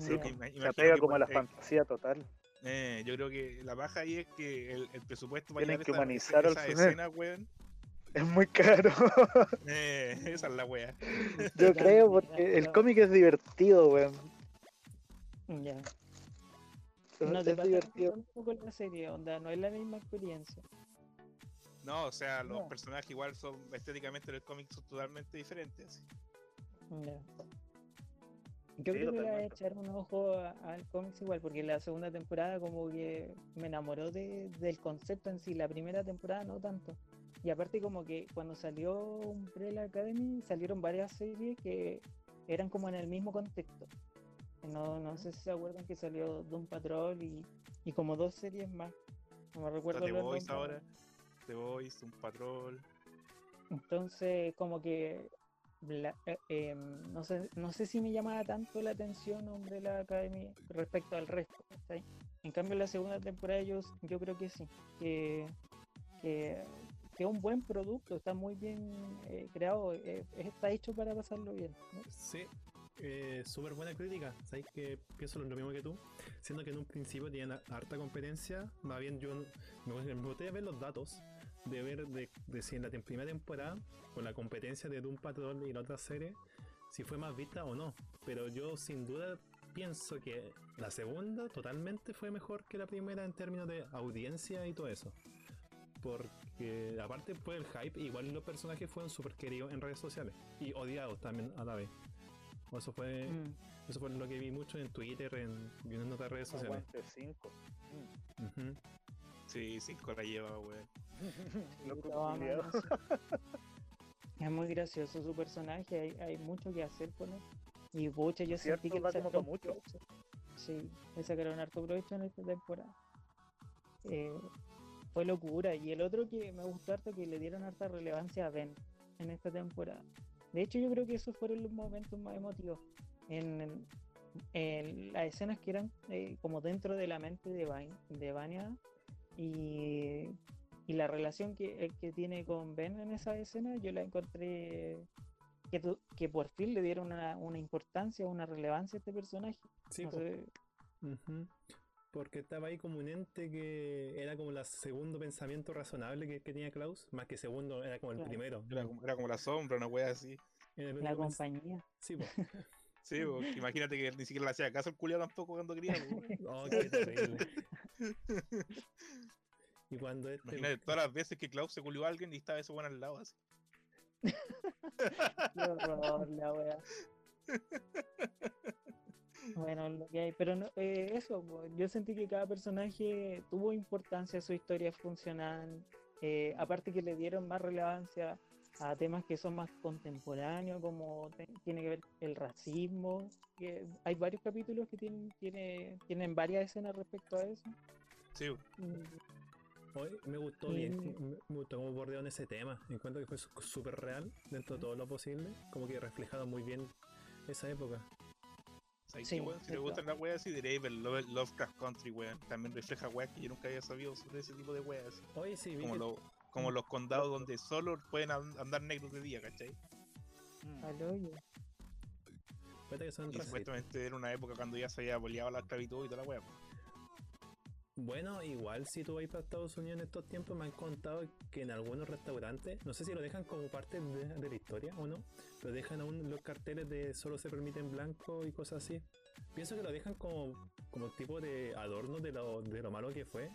Sí, Se apega como a la fantasía total. eh, yo creo que la baja ahí es que el, el presupuesto para Tienen que esa, humanizar al esa personaje. escena, weón. Es muy caro. Eh, esa es la wea. Yo creo porque el cómic es divertido, weón. Ya. No Es te pasa divertido. un poco la serie, onda, no es la misma experiencia. No, o sea, los No. personajes igual son estéticamente en el cómic son totalmente diferentes. así. Yo Sí, creo que voy a echar un ojo al cómics igual, porque la segunda temporada como que me enamoró de, del concepto en sí, la primera temporada no tanto. Y aparte como que cuando salió Umbrella Academy salieron varias series que eran como en el mismo contexto. No, no sé si se acuerdan que salió Doom Patrol y, y como dos series más. No me recuerdo The nombres. ahora. The Voice, un patrol. Entonces, como que la- eh, em, no, sé, no sé si me llamaba tanto la atención Umbrella Academy respecto al resto. En cambio, la segunda temporada yo, yo creo que sí, que, que, que un buen producto, está muy bien eh, creado, eh, está hecho para pasarlo bien. ¿no? Sí, eh, súper buena crítica. Sabéis que pienso lo mismo que tú. Siendo que en un principio a- harta competencia. Más bien, yo me, me boté a ver los datos. De ver de, de si en la tem- primera temporada, con la competencia de Doom Patrol y la otra serie, si fue más vista o no. Pero yo, sin duda, pienso que la segunda totalmente fue mejor que la primera en términos de audiencia y todo eso. Porque aparte fue el hype, igual los personajes fueron súper queridos en redes sociales y odiados también a la vez. O Eso fue, Mm. eso fue lo que vi mucho en Twitter en, y en otras redes sociales. Aguante 5. Ujú. Sí, cinco la lleva, weón. Loco. Es muy gracioso su personaje, hay, hay mucho que hacer con él. Y pucha, yo Cierto, sentí que le como pa' sacaron mucho. Sí, le sacaron harto provecho en esta temporada. Eh, fue locura. Y el otro que me gustó harto que le dieron harta relevancia a Ben en esta temporada. De hecho, yo creo que esos fueron los momentos más emotivos. En, en- en las escenas que eran eh, como dentro de la mente de, Vain- de Vania y, y la relación que, eh, que tiene con Ben en esa escena, yo la encontré que, tu- que por fin le dieron una, una importancia, una relevancia a este personaje. Sí, No po. sé, Ujú. Porque estaba ahí como un ente que era como el segundo pensamiento razonable que, que tenía Klaus, más que segundo, era como el Claro. primero. Era como, era como la sombra, una wea así. El la compañía. Sí, po. Sí, po, imagínate que ni siquiera le hacía caso al culiao tampoco cuando quería. weón. Oh, qué terrible. y cuando este. Imagínate todas las veces que Klaus se culió a alguien y estaba ese weón al lado así. Qué horror, la wea. Bueno, lo que hay, pero no, eh, eso, yo sentí que cada personaje tuvo importancia, su historia funcional, eh, aparte que le dieron más relevancia a temas que son más contemporáneos, como te- tiene que ver el racismo, que hay varios capítulos que tienen, tiene, tienen varias escenas respecto a eso. Sí. Mm, Hoy me gustó Y- bien, me gustó como bordearon ese tema. Encuentro que fue súper real dentro de todo lo posible. Como que reflejado muy bien esa época. ¿Sabes Sí, qué, weón? Si sí, te gustan las weas así, diréis ver Love- Lovecraft Country, weón. También refleja weas que yo nunca había sabido sobre ese tipo de weas. Hoy sí, vi Como, lo- como los condados donde solo pueden an- andar negros de día, ¿cachai? Mm. que son Y supuestamente era una época cuando ya se había boleado la esclavitud y toda la wea. Bueno, igual si tú vas para Estados Unidos en estos tiempos me han contado que en algunos restaurantes, no sé si lo dejan como parte de, de la historia o no, pero dejan aún los carteles de solo se permiten blanco y cosas así. Pienso que lo dejan como, como tipo de adorno de lo, de lo malo que fue,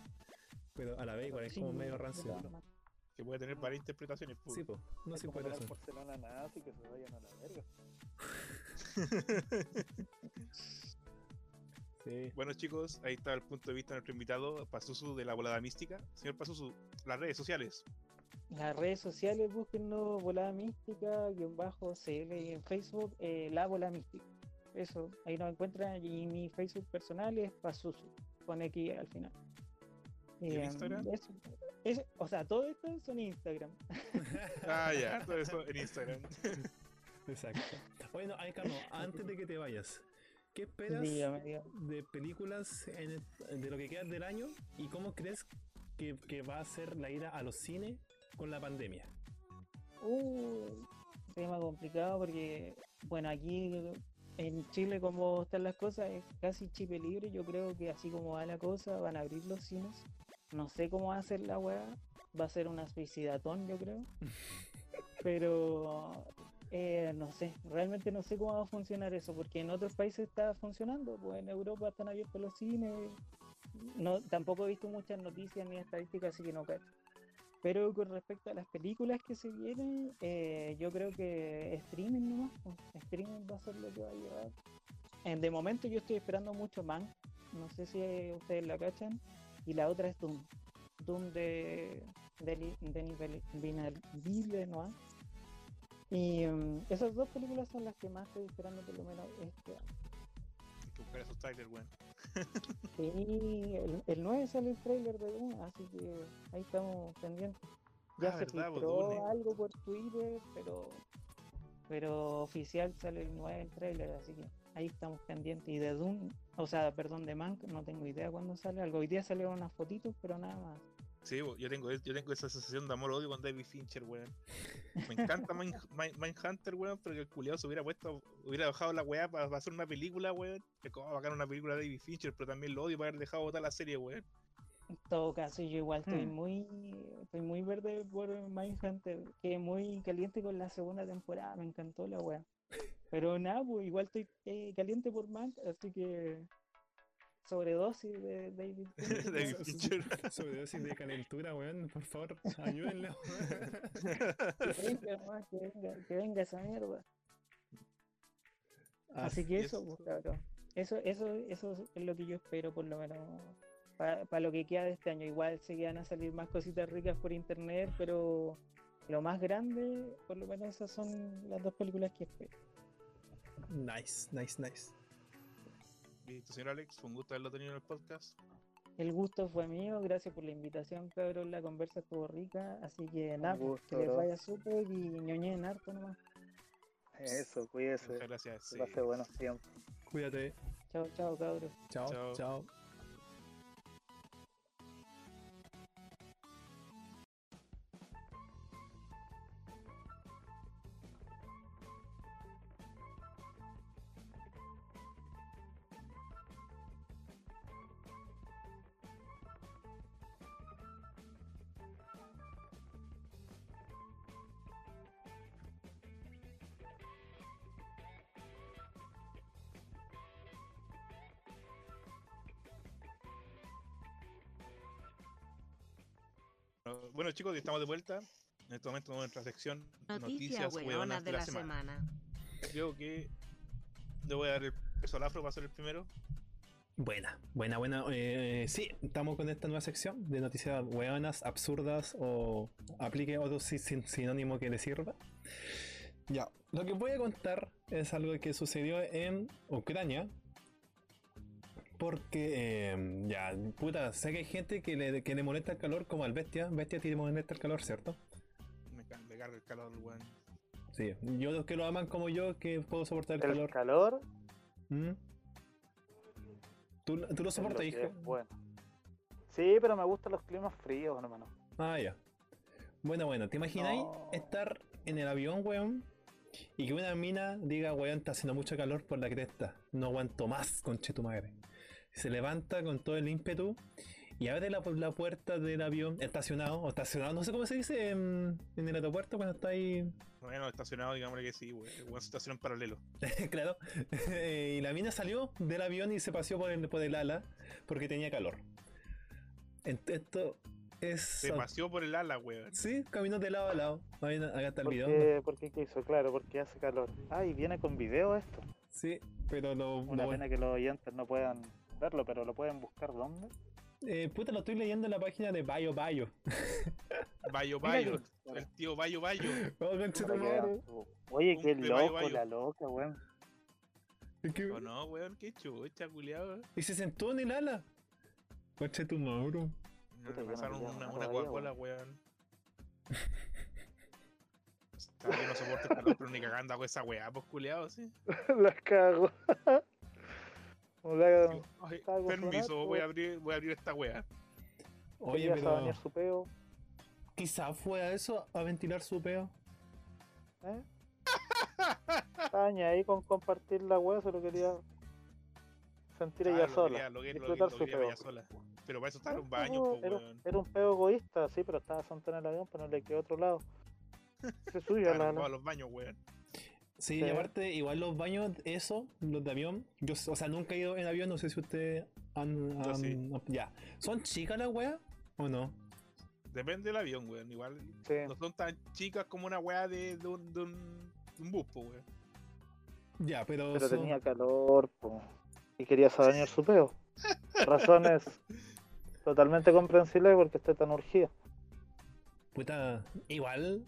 pero a la vez igual es como medio rancio. Que puede tener varias interpretaciones. po. Sí, pues, no se puede hacer. porcelana nazi que se vayan a la verga. Sí. Bueno chicos, ahí está el punto de vista de nuestro invitado, Pazuzu de la volada mística. Señor Pazuzu, las redes sociales. Las redes sociales, búsquenlo Volada Mística, guion bajo CL y en Facebook, eh, La Volada Mística. Eso, ahí nos encuentran y mi Facebook personal es Pazuzu, con X al final. ¿Y en Em, Instagram? eso- o sea, todo esto son Instagram. Ah, ya, todo eso en Instagram. Exacto. Bueno, Carlos, antes de que te vayas, ¿qué esperas Dígame, dígame. de películas en el- de lo que queda del año y cómo crees que, que va a ser la ida a los cines con la pandemia? Uh, tema complicado porque, bueno, aquí en Chile como están las cosas es casi chipe libre. Yo creo que así como va la cosa van a abrir los cines. No sé cómo va a ser la weá. Va a ser una suicidatón, yo creo. Pero eh, no sé, realmente no sé cómo va a funcionar eso, porque en otros países está funcionando, pues en Europa están abiertos los cines. No, tampoco he visto muchas noticias ni estadísticas, así que no cacho. Pero con respecto a las películas que se vienen, eh, yo creo que streaming nomás, pues, streaming va a ser lo que va a llevar. en- de momento yo estoy esperando mucho Man. No sé si ustedes la cachan. Y la otra es Doom. Doom de Denis Villeneuve- Villeneuve- Villeneuve. Y mm, esas dos películas son las que más estoy esperando por lo menos este año. Hay que buscar esos trailers, weón. Sí, el, el 9 sale el trailer de Doom, así que ahí estamos pendientes. Ya Ah, se verdad, filtró algo por Twitter, pero pero oficial sale el 9 el trailer, así que ahí estamos pendientes. Y de Doom, o sea, perdón, de Mank, no tengo idea cuándo sale algo. Hoy día salieron unas fotitos, pero nada más. Sí, yo tengo, yo tengo esa sensación de amor-odio con David Fincher, weón. Me encanta Mind- Mind- Mindhunter, weón, pero que el culiado se hubiera puesto, hubiera dejado la weá para, hacer una película, weón. Que como bacán una película de David Fincher, pero también lo odio para haber dejado botar la serie, weón. En todo caso, yo igual estoy Hmm. muy estoy muy verde por Mindhunter, que muy caliente con la segunda temporada, me encantó la wea. Pero nada, pues igual estoy eh, caliente por Mank, así que sobredosis de David. Fincher. Sobredosis de calentura, weón. Por favor, ayúdenle. Que venga, que venga, que venga esa mierda. Ah, Así que eso, eso- pues, cabrón. Eso, eso, eso es lo que yo espero, por lo menos, para lo que queda de este año. Igual se van a salir más cositas ricas por internet, pero lo más grande, por lo menos esas son las dos películas que espero. Nice, nice, nice. Listo, señor Alex, fue un gusto haberlo tenido en el podcast. El gusto fue mío, gracias por la invitación, cabrón. La conversa estuvo rica, así que nada, pues, gusto, que les vaya súper y ñoñen harto nomás. Eso, cuídese. Muchas gracias. Sí. pase buenos tiempos. Cuídate. Chao, chao, cabros. Chao, Chao. chao. Bueno, chicos, ya estamos de vuelta. En este momento en nuestra sección Noticias hueonas de la semana. Creo que le voy a dar el peso al afro para ser el primero. Buena, buena, buena. Eh, sí, estamos con esta nueva sección de noticias hueonas, absurdas o aplique otro si- sin- sinónimo que le sirva. Ya, lo que voy a contar es algo que sucedió en Ucrania. Porque, eh, ya, puta, sé que hay gente que le, que le molesta el calor como al bestia. Bestia tiene molesta el calor, ¿cierto? Me, ca- me carga el calor, weón. Sí, yo los que lo aman como yo, que puedo soportar el, El calor. calor ¿Mm? ¿Tú, tú lo soportas, lo hijo? es bueno. Sí, pero me gustan los climas fríos, hermano. Ah, ya. Bueno, bueno, ¿te imagináis No. estar en el avión, weón? Y que una mina diga, weón, está haciendo mucho calor por la cresta. No aguanto más, conche tu madre. Se levanta con todo el ímpetu y abre la, la puerta del avión estacionado, o estacionado, no sé cómo se dice en, en el aeropuerto cuando está ahí. Bueno, estacionado, digámosle que sí, se estaciona en paralelo. claro. y la mina salió del avión y se paseó por el, por el ala porque tenía calor. Esto es. Se paseó por el ala, weón. Sí, caminó de lado a lado. Ahí, acá está el ¿Por video. qué, ¿Por qué quiso? Claro, porque hace calor. Ah, y viene con video esto. Sí, pero lo. Una lo- pena que los oyentes no puedan verlo, pero lo pueden buscar ¿dónde? eh, puta, lo estoy leyendo en la página de Bayo Bayo. Bayo Bayo. El tío Bayo Bayo. Oh, conche tu Para que madre. vean. Oye, qué Bayo loco, Bayo. la loca, weón. Es que- ¿O no, weón? Qué chucha, culiado. Y se sentó en el ala. Conche tu mauro. No pasaron una, una Coca-Cola, weón. Yo no soporto calor, pero ni cagando hago esa weá, pues culiado, sí. la cago. Hola, Digo, "Ay, Cago permiso, sonar, voy a abrir, voy a abrir esta weá. Oye, a pero. bañar su peo, Quizá fue a eso, a ventilar su peo. ¿eh? Ahí con compartir la weá, solo quería sentir Ah, ella lo sola. quería- lo quería- lo disfrutar su lo quería peo. ella sola. Pero para eso estaba en un baño, era, weón. era un peo egoísta, sí, pero estaba sentado en el avión, pero no le quedó otro lado. Se subió la, ocupados la. los baños, weón. Sí, Sí. y aparte, igual los baños, eso, los de avión. Yo, o sea, nunca he ido en avión, no sé si ustedes han. Sí. Ya. ¿Son chicas las weas o no? Depende del avión, weón. Igual Sí. no son tan chicas como una weá de, de un, de un, de un bus, weón. Ya, pero. Pero son- tenía calor, po, y quería saber su peo. Razones totalmente comprensibles porque esté tan urgida. Puta, igual,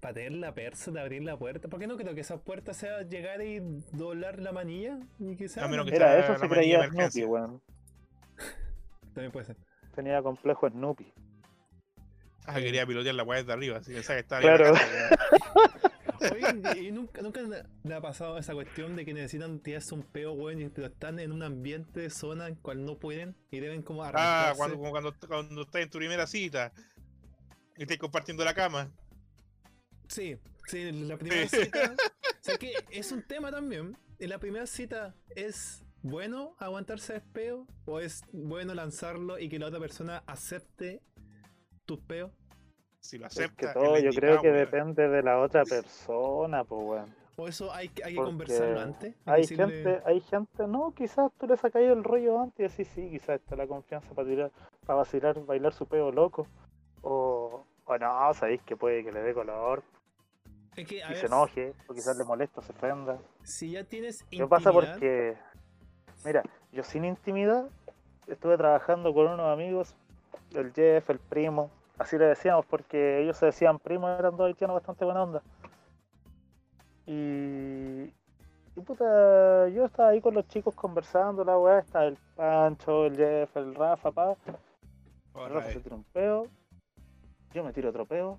para tener la persa de abrir la puerta. ¿Por qué no creo que esa puerta sea llegar y doblar la manilla? Y que sea. A menos que sea eso la se manilla creía Snoopy, weón. También puede ser. Tenía complejo Snoopy. Ah, quería pilotear la weá desde arriba, así pensaba que estaba Claro. arriba de la casa, Oye, ¿y nunca, nunca le ha pasado esa cuestión de que necesitan tirarse un peo, weón, y- pero están en un ambiente de zona en cual no pueden y deben como. Ah, arrancarse? cuando, como cuando, cuando estás en tu primera cita y estás compartiendo la cama. Sí, sí, la primera cita. o sea que es un tema también. En la primera cita es bueno aguantarse el peo o es bueno lanzarlo y que la otra persona acepte tus peos. Si lo Es que acepta. todo yo creo que weón. depende de la otra persona, pues weón. O eso hay, que- hay que Porque conversarlo antes. Hay decirle- gente, hay gente, no, quizás tú le sacas el rollo antes y decís, sí, quizás está la confianza para tirar, para vacilar, bailar su peo loco. O, o no, sabéis que puede que le dé color Es que, a y ver, se enoje, o quizás le molesta, se ofenda. si ya tienes ¿Qué pasa? intimidad- Porque, mira, yo sin intimidad estuve trabajando con unos amigos, el Jeff, el primo, así le decíamos porque ellos se decían primos, eran dos haitianos bastante buena onda. Y, y puta, yo estaba ahí con los chicos conversando, la weá, está el Pancho, el Jeff, el Rafa, pa. El Rafa se tira un peo, yo me tiro otro peo,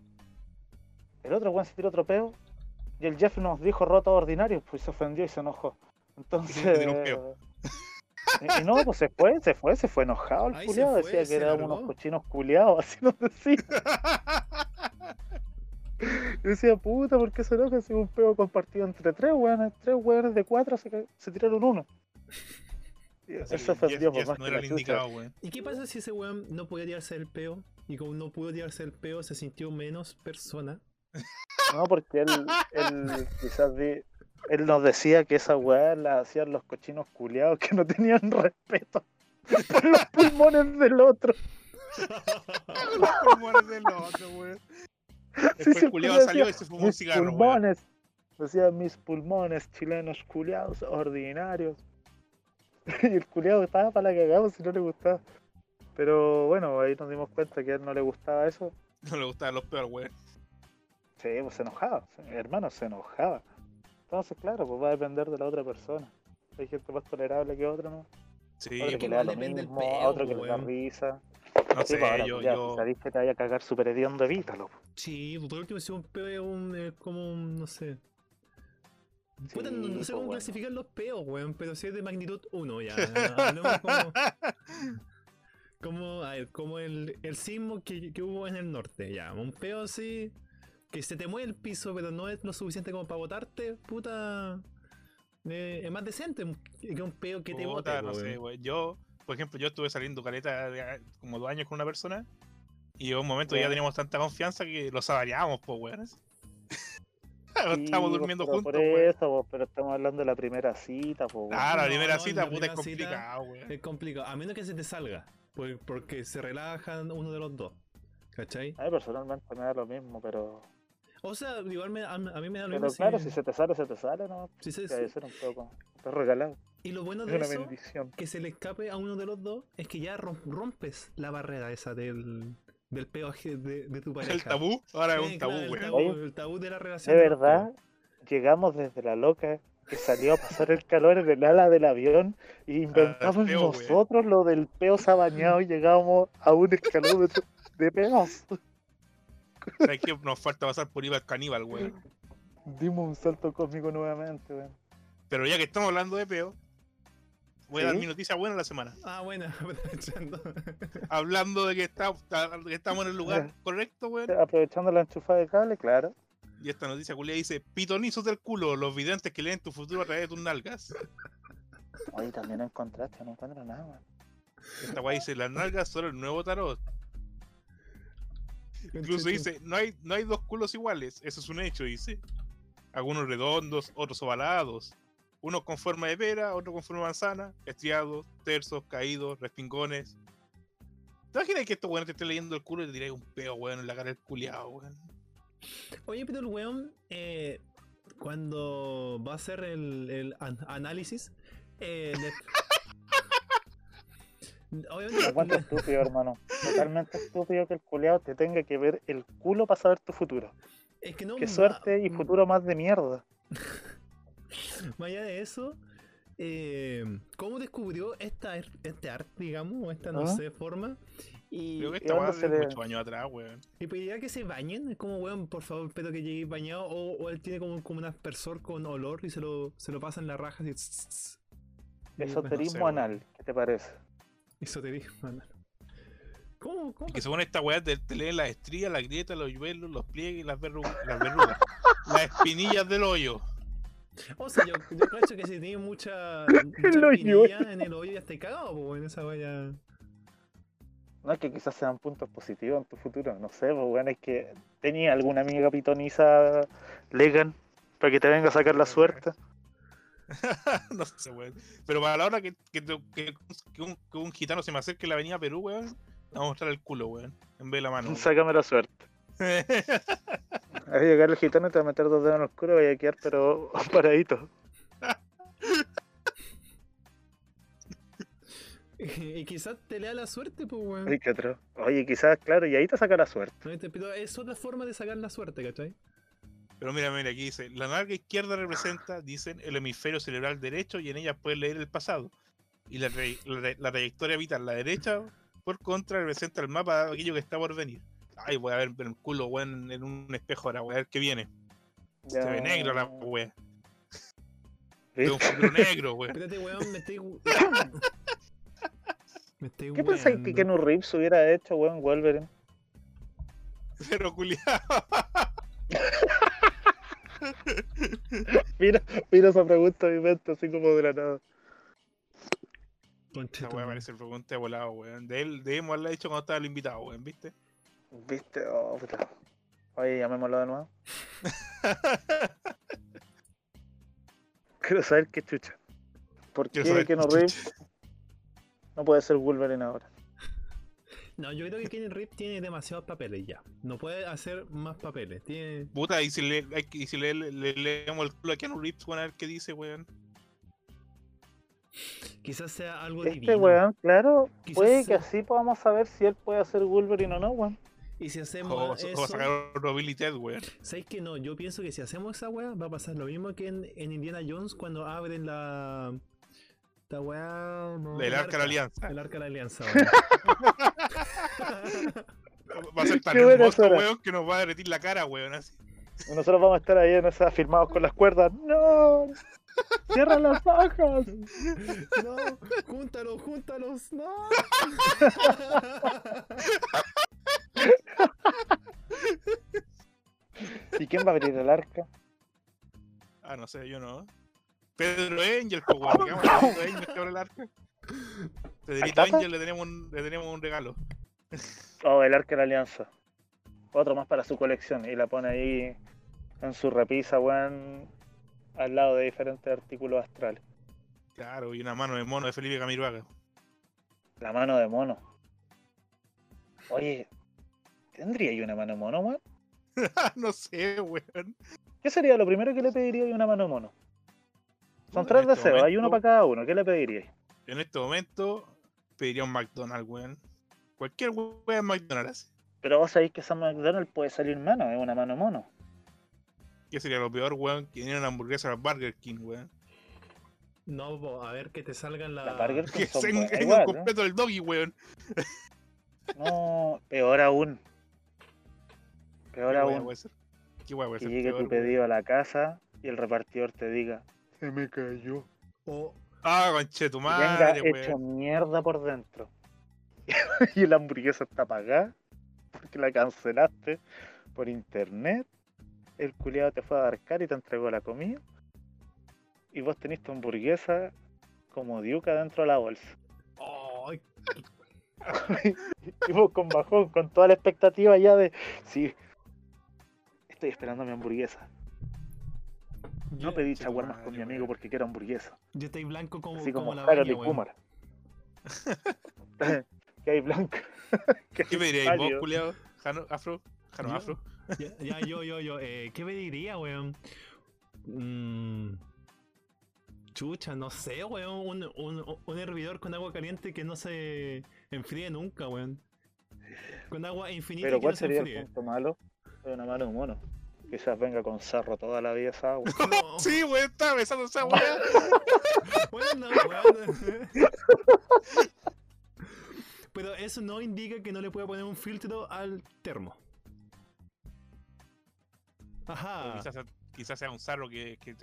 el otro weón se tira otro peo, y el Jeff nos dijo roto ordinario, pues se ofendió y se enojó. Entonces. tiró un peo. Y, y no, pues se fue, se fue, se fue enojado el culiado, decía que éramos largó. unos cochinos culiados, así nos decía. Yo decía, puta, ¿por qué se enoja si un peo compartido entre tres weones? Tres weones de cuatro se, se tiraron uno. Y se que ofendió, pues Jeff más no que era la indicado, weón. ¿Y qué pasa si ese weón no podía tirarse el peo? Y como no pudo tirarse el peo, se sintió menos persona. No, porque él, él quizás él nos decía que esa weá la hacían los cochinos culiados que no tenían respeto por los pulmones del otro. Los pulmones del otro, weón. Sí, Después sí, el culiado decía, salió y se fumó un cigarro, pulmones. Decía mis pulmones chilenos culiados ordinarios. y el culiado estaba para la cagada si no le gustaba. Pero bueno, ahí nos dimos cuenta que a él no le gustaba eso. No le gustaban los peos, weón. Sí, pues se enojaba. Hermano se enojaba. Entonces, claro, pues va a depender de la otra persona. Hay gente más tolerable que otra, ¿no? Sí, otro que que igual le da lo mismo, peo, otro que pues, le da risa. no Sí, sé, pues ahora, yo, pues ya, yo, sabéis que te vaya a cagar súper hediondo, evítalo. pues. Sí, por último, si un peo es un, como un, no sé. Puta, no, sé pues, cómo bueno. clasificar los peos, weón, pero si es de magnitud 1 ya. Hablemos como, como, a ver, como el, el sismo que, que hubo en el norte, ya. Un peo así, que se te mueve el piso, pero no es lo suficiente como para botarte, puta. eh, es más decente que un peo que te bote, Puta, no sé. Yo, por ejemplo, yo estuve saliendo caleta de como dos años con una persona y en un momento ya Ya. teníamos tanta confianza que lo sabareábamos, pues, weón. Sí, Estábamos pues, durmiendo pero juntos, Por eso, pero estamos hablando de la primera cita, weón. Ah, la primera no, cita, la puta, es primera complicado, weón. Es complicado, a menos que se te salga, por- porque se relajan uno de los dos. ¿Cachai? A mí personalmente me da lo mismo, pero. O sea, igual me- a, a mí me da lo Pero mismo. claro, si- si se te sale, se te sale, ¿no? si se- Debe ser un poco. Está regalado. Y lo bueno de eso, bendición. que se le escape a uno de los dos, es que ya rom- rompes la barrera esa del, del de, de tu pareja. El tabú, ahora es Sí, un tabú, claro, el tabú, Oye, el tabú de la relación. De verdad, llegamos desde la loca que salió a pasar el calor en el ala del avión y inventamos peo, güey. nosotros lo del peo sabañado y llegamos a un escalómetro de peos. ¿Sabes qué? Nos falta pasar por Ibar Caníbal, weón. Dimos un salto cósmico nuevamente, weón. Pero ya que estamos hablando de peo, voy a dar mi noticia buena la semana. Ah, bueno, aprovechando. Hablando de que, está, que estamos en el lugar correcto, weón. Aprovechando la enchufada de cable, claro. Y esta noticia culia dice: Pitonizos del culo, los videntes que leen tu futuro a través de tus nalgas. Oye, también encontraste, no encuentro nada, weón. Esta weá dice: Las nalgas son el nuevo tarot. Incluso dice: no hay, no hay dos culos iguales. Eso es un hecho, dice. Algunos redondos, otros ovalados. Unos con forma de pera, otros con forma de manzana. Estriados, tersos, caídos, respingones. ¿Te imaginas que estos weones te estén leyendo el culo y te tiráis un peo, weón, en la cara del culiao, weón? Oye, pero el weón, eh, cuando va a hacer el, el an- análisis, eh, le- obviamente, Aguanta estúpido, hermano. Totalmente estúpido que el culeado te tenga que ver el culo para saber tu futuro. es que no Qué suerte y futuro más de mierda. Más allá de eso, eh, ¿cómo descubrió esta, er- este arte, digamos, o esta, no ¿Ah? sé, forma? Y, Creo que ¿y esta weá le- muchos años atrás, weón. y pedía que se bañen, es como, weón, por favor, espero que lleguéis bañado, o, o él tiene como, como un aspersor con olor y se lo, se lo pasa en la raja así. Esoterismo weón. anal, ¿qué te parece? Esoterismo, anal. ¿Cómo? ¿Cómo? Y que según esta weá te, te las estrías, las grietas, los yuelos, los pliegues y las, verru- las verrugas. las espinillas del hoyo. O sea, yo, yo cacho que si tiene mucha, mucha El hoyo. espinilla en el hoyo ya está cagado, pues, weón, esa weá. No es que quizás sean puntos positivos en tu futuro, no sé, pues bueno, es que tenía alguna amiga pitoniza legal para que te venga a sacar la suerte. no sé, weón. Pero para la hora que, que, te- que- que un, que un gitano se me acerque en la avenida Perú, weón, le vamos a mostrar el culo, weón. En vez de la mano. Sácame la suerte. Al llegar el gitano y te va a meter dos dedos en el culo y a quedar pero paradito. Y quizás te lea la suerte, pues, weón. Oye, quizás, claro, y ahí te saca la suerte. Es otra forma de sacar la suerte, ¿cachai? Pero mira, mira, aquí dice, la nalga izquierda representa, dicen, el hemisferio cerebral derecho y en ella puedes leer el pasado. Y la, tra- la, tra- la trayectoria vital, la derecha, por contra, representa el mapa de aquello que está por venir. Ay, voy a ver el culo, weón, en un espejo ahora, voy a ver qué viene. Se ve negro la weá. Es un futuro negro, weón. Espérate, weón, me estoy. me estoy ¿Qué pensáis que. Keanu Reeves hubiera hecho, weón, Wolverine? Pero culiado. Mira, mira esa pregunta a mi mente, así como de la nada. Conche Esa tu weá parece pregunta de volado, weón. De él, debemos haberla dicho cuando estaba el invitado, weón, ¿viste? ¿Viste? Oh, puta. Oye, llamémoslo de nuevo. Quiero saber qué chucha. ¿Por Quiero qué saber Reeves no puede ser Wolverine ahora? No, yo creo que Kenny Rip tiene demasiados papeles ya. No puede hacer más papeles. Tiene. Puta, y si le, y si le, le- le leemos el culo a Keanu Reeves, weón, a ver qué dice, weón. Quizás sea algo Este divino. weón, claro, Quizás puede que así podamos saber si él puede hacer Wolverine o no, weón. Y si O, hacemos o eso. sacar otro Billy Ted, weón. ¿Sabéis que no? Yo pienso que si hacemos esa weá, va a pasar lo mismo que en, en Indiana Jones cuando abren la. Esta weá. no, El arca de la alianza. El arca de la alianza, weón. Va a ser tan hermoso, weón, que nos va a derretir la cara, weón. Así. Nosotros vamos a estar ahí en esas firmados con las cuerdas. ¡No! ¡Cierra las hojas! No, júntalos, júntalos, no. ¿Y quién va a abrir el arca? Ah, no sé, yo no. Pedro Angel, pues, weón. digamos, Pedro Angel que abre el arca. Pedrito? Angel le tenemos, un, le tenemos un regalo. Oh, el arca de la alianza. Otro más para su colección. Y la pone ahí en su repisa, weón. Al lado de diferentes artículos astrales. Claro, y una mano de mono de Felipe Camiruaga. La mano de mono. Oye, ¿tendría yo una mano de mono, weón? no sé, weón. ¿Qué sería lo primero que le pediría yo a una mano de mono? Son tres este deseos, hay uno para cada uno. ¿Qué le pediría? En este momento pediría un McDonald's, weón. Cualquier weón en McDonald's. Pero vos sabéis que esa McDonald's puede salir mano, es una mano mono. ¿Qué sería lo peor, weón? Que tiene una hamburguesa al Burger King, weón. No, po, a ver que te salgan la. La Burger King Que se en igual, ¿no? completo el doggy, weón. No, peor aún. Peor ¿Qué aún. puede ser? ¿Qué weá puede Que ser llegue peor, tu weón? pedido a la casa y el repartidor te diga, se me cayó. O Ah, conche tu Y venga madre, hecho weón. mierda por dentro. y la hamburguesa está pagada porque la cancelaste por internet. El culiado te fue a abarcar y te entregó la comida. Y vos tenés tu hamburguesa como diuca dentro de la bolsa. Y vos con bajón, con toda la expectativa ya de, sí, estoy esperando mi hamburguesa. No pedí chaguarmas con mi amigo porque quiero hamburguesa. yo estoy blanco como, Así como como la Harold baña, y. que hay blanco. que ¿Qué hay pediríais vos, culiado? Jano, afro, Jano, Yo- afro. Ya, ya, yo, yo, yo. Eh, ¿Qué pediría, weón? Mm, chucha, no sé, weón. Un, un, un hervidor con agua caliente que no se enfríe nunca, weón. Con agua infinita Pero que ¿cuál no se sería el enfríe. punto malo de una mano de mono? Quizás venga con sarro toda la vida esa agua. No, Sí, weón, estaba besando esa weá. bueno, weón. Pero eso no indica que no le pueda poner un filtro al termo. Ajá. Quizás, sea- quizás sea un sarro que, que,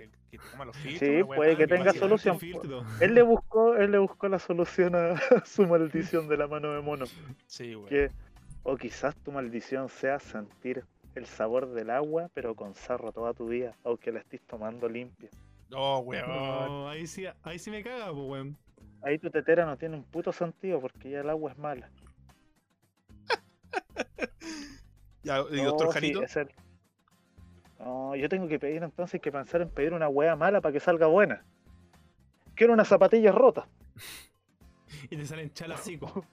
toma los filtros. Sí, puede que tenga solución. filtro. Él le buscó, él le buscó la solución a su maldición de la mano de mono. Sí, weón. Que, o quizás tu maldición sea sentir el sabor del agua, pero con sarro toda tu vida, aunque la estés tomando limpia. No, weón. No, ahí sí, ahí sí me caga, pues, weón. Ahí tu tetera no tiene un puto sentido porque ya el agua es mala. Ya, ¿Y No, doctor Janito? el- No, yo tengo que pedir entonces que pensar en pedir una wea mala para que salga buena. Quiero unas zapatillas rotas. Y te salen chalacicos.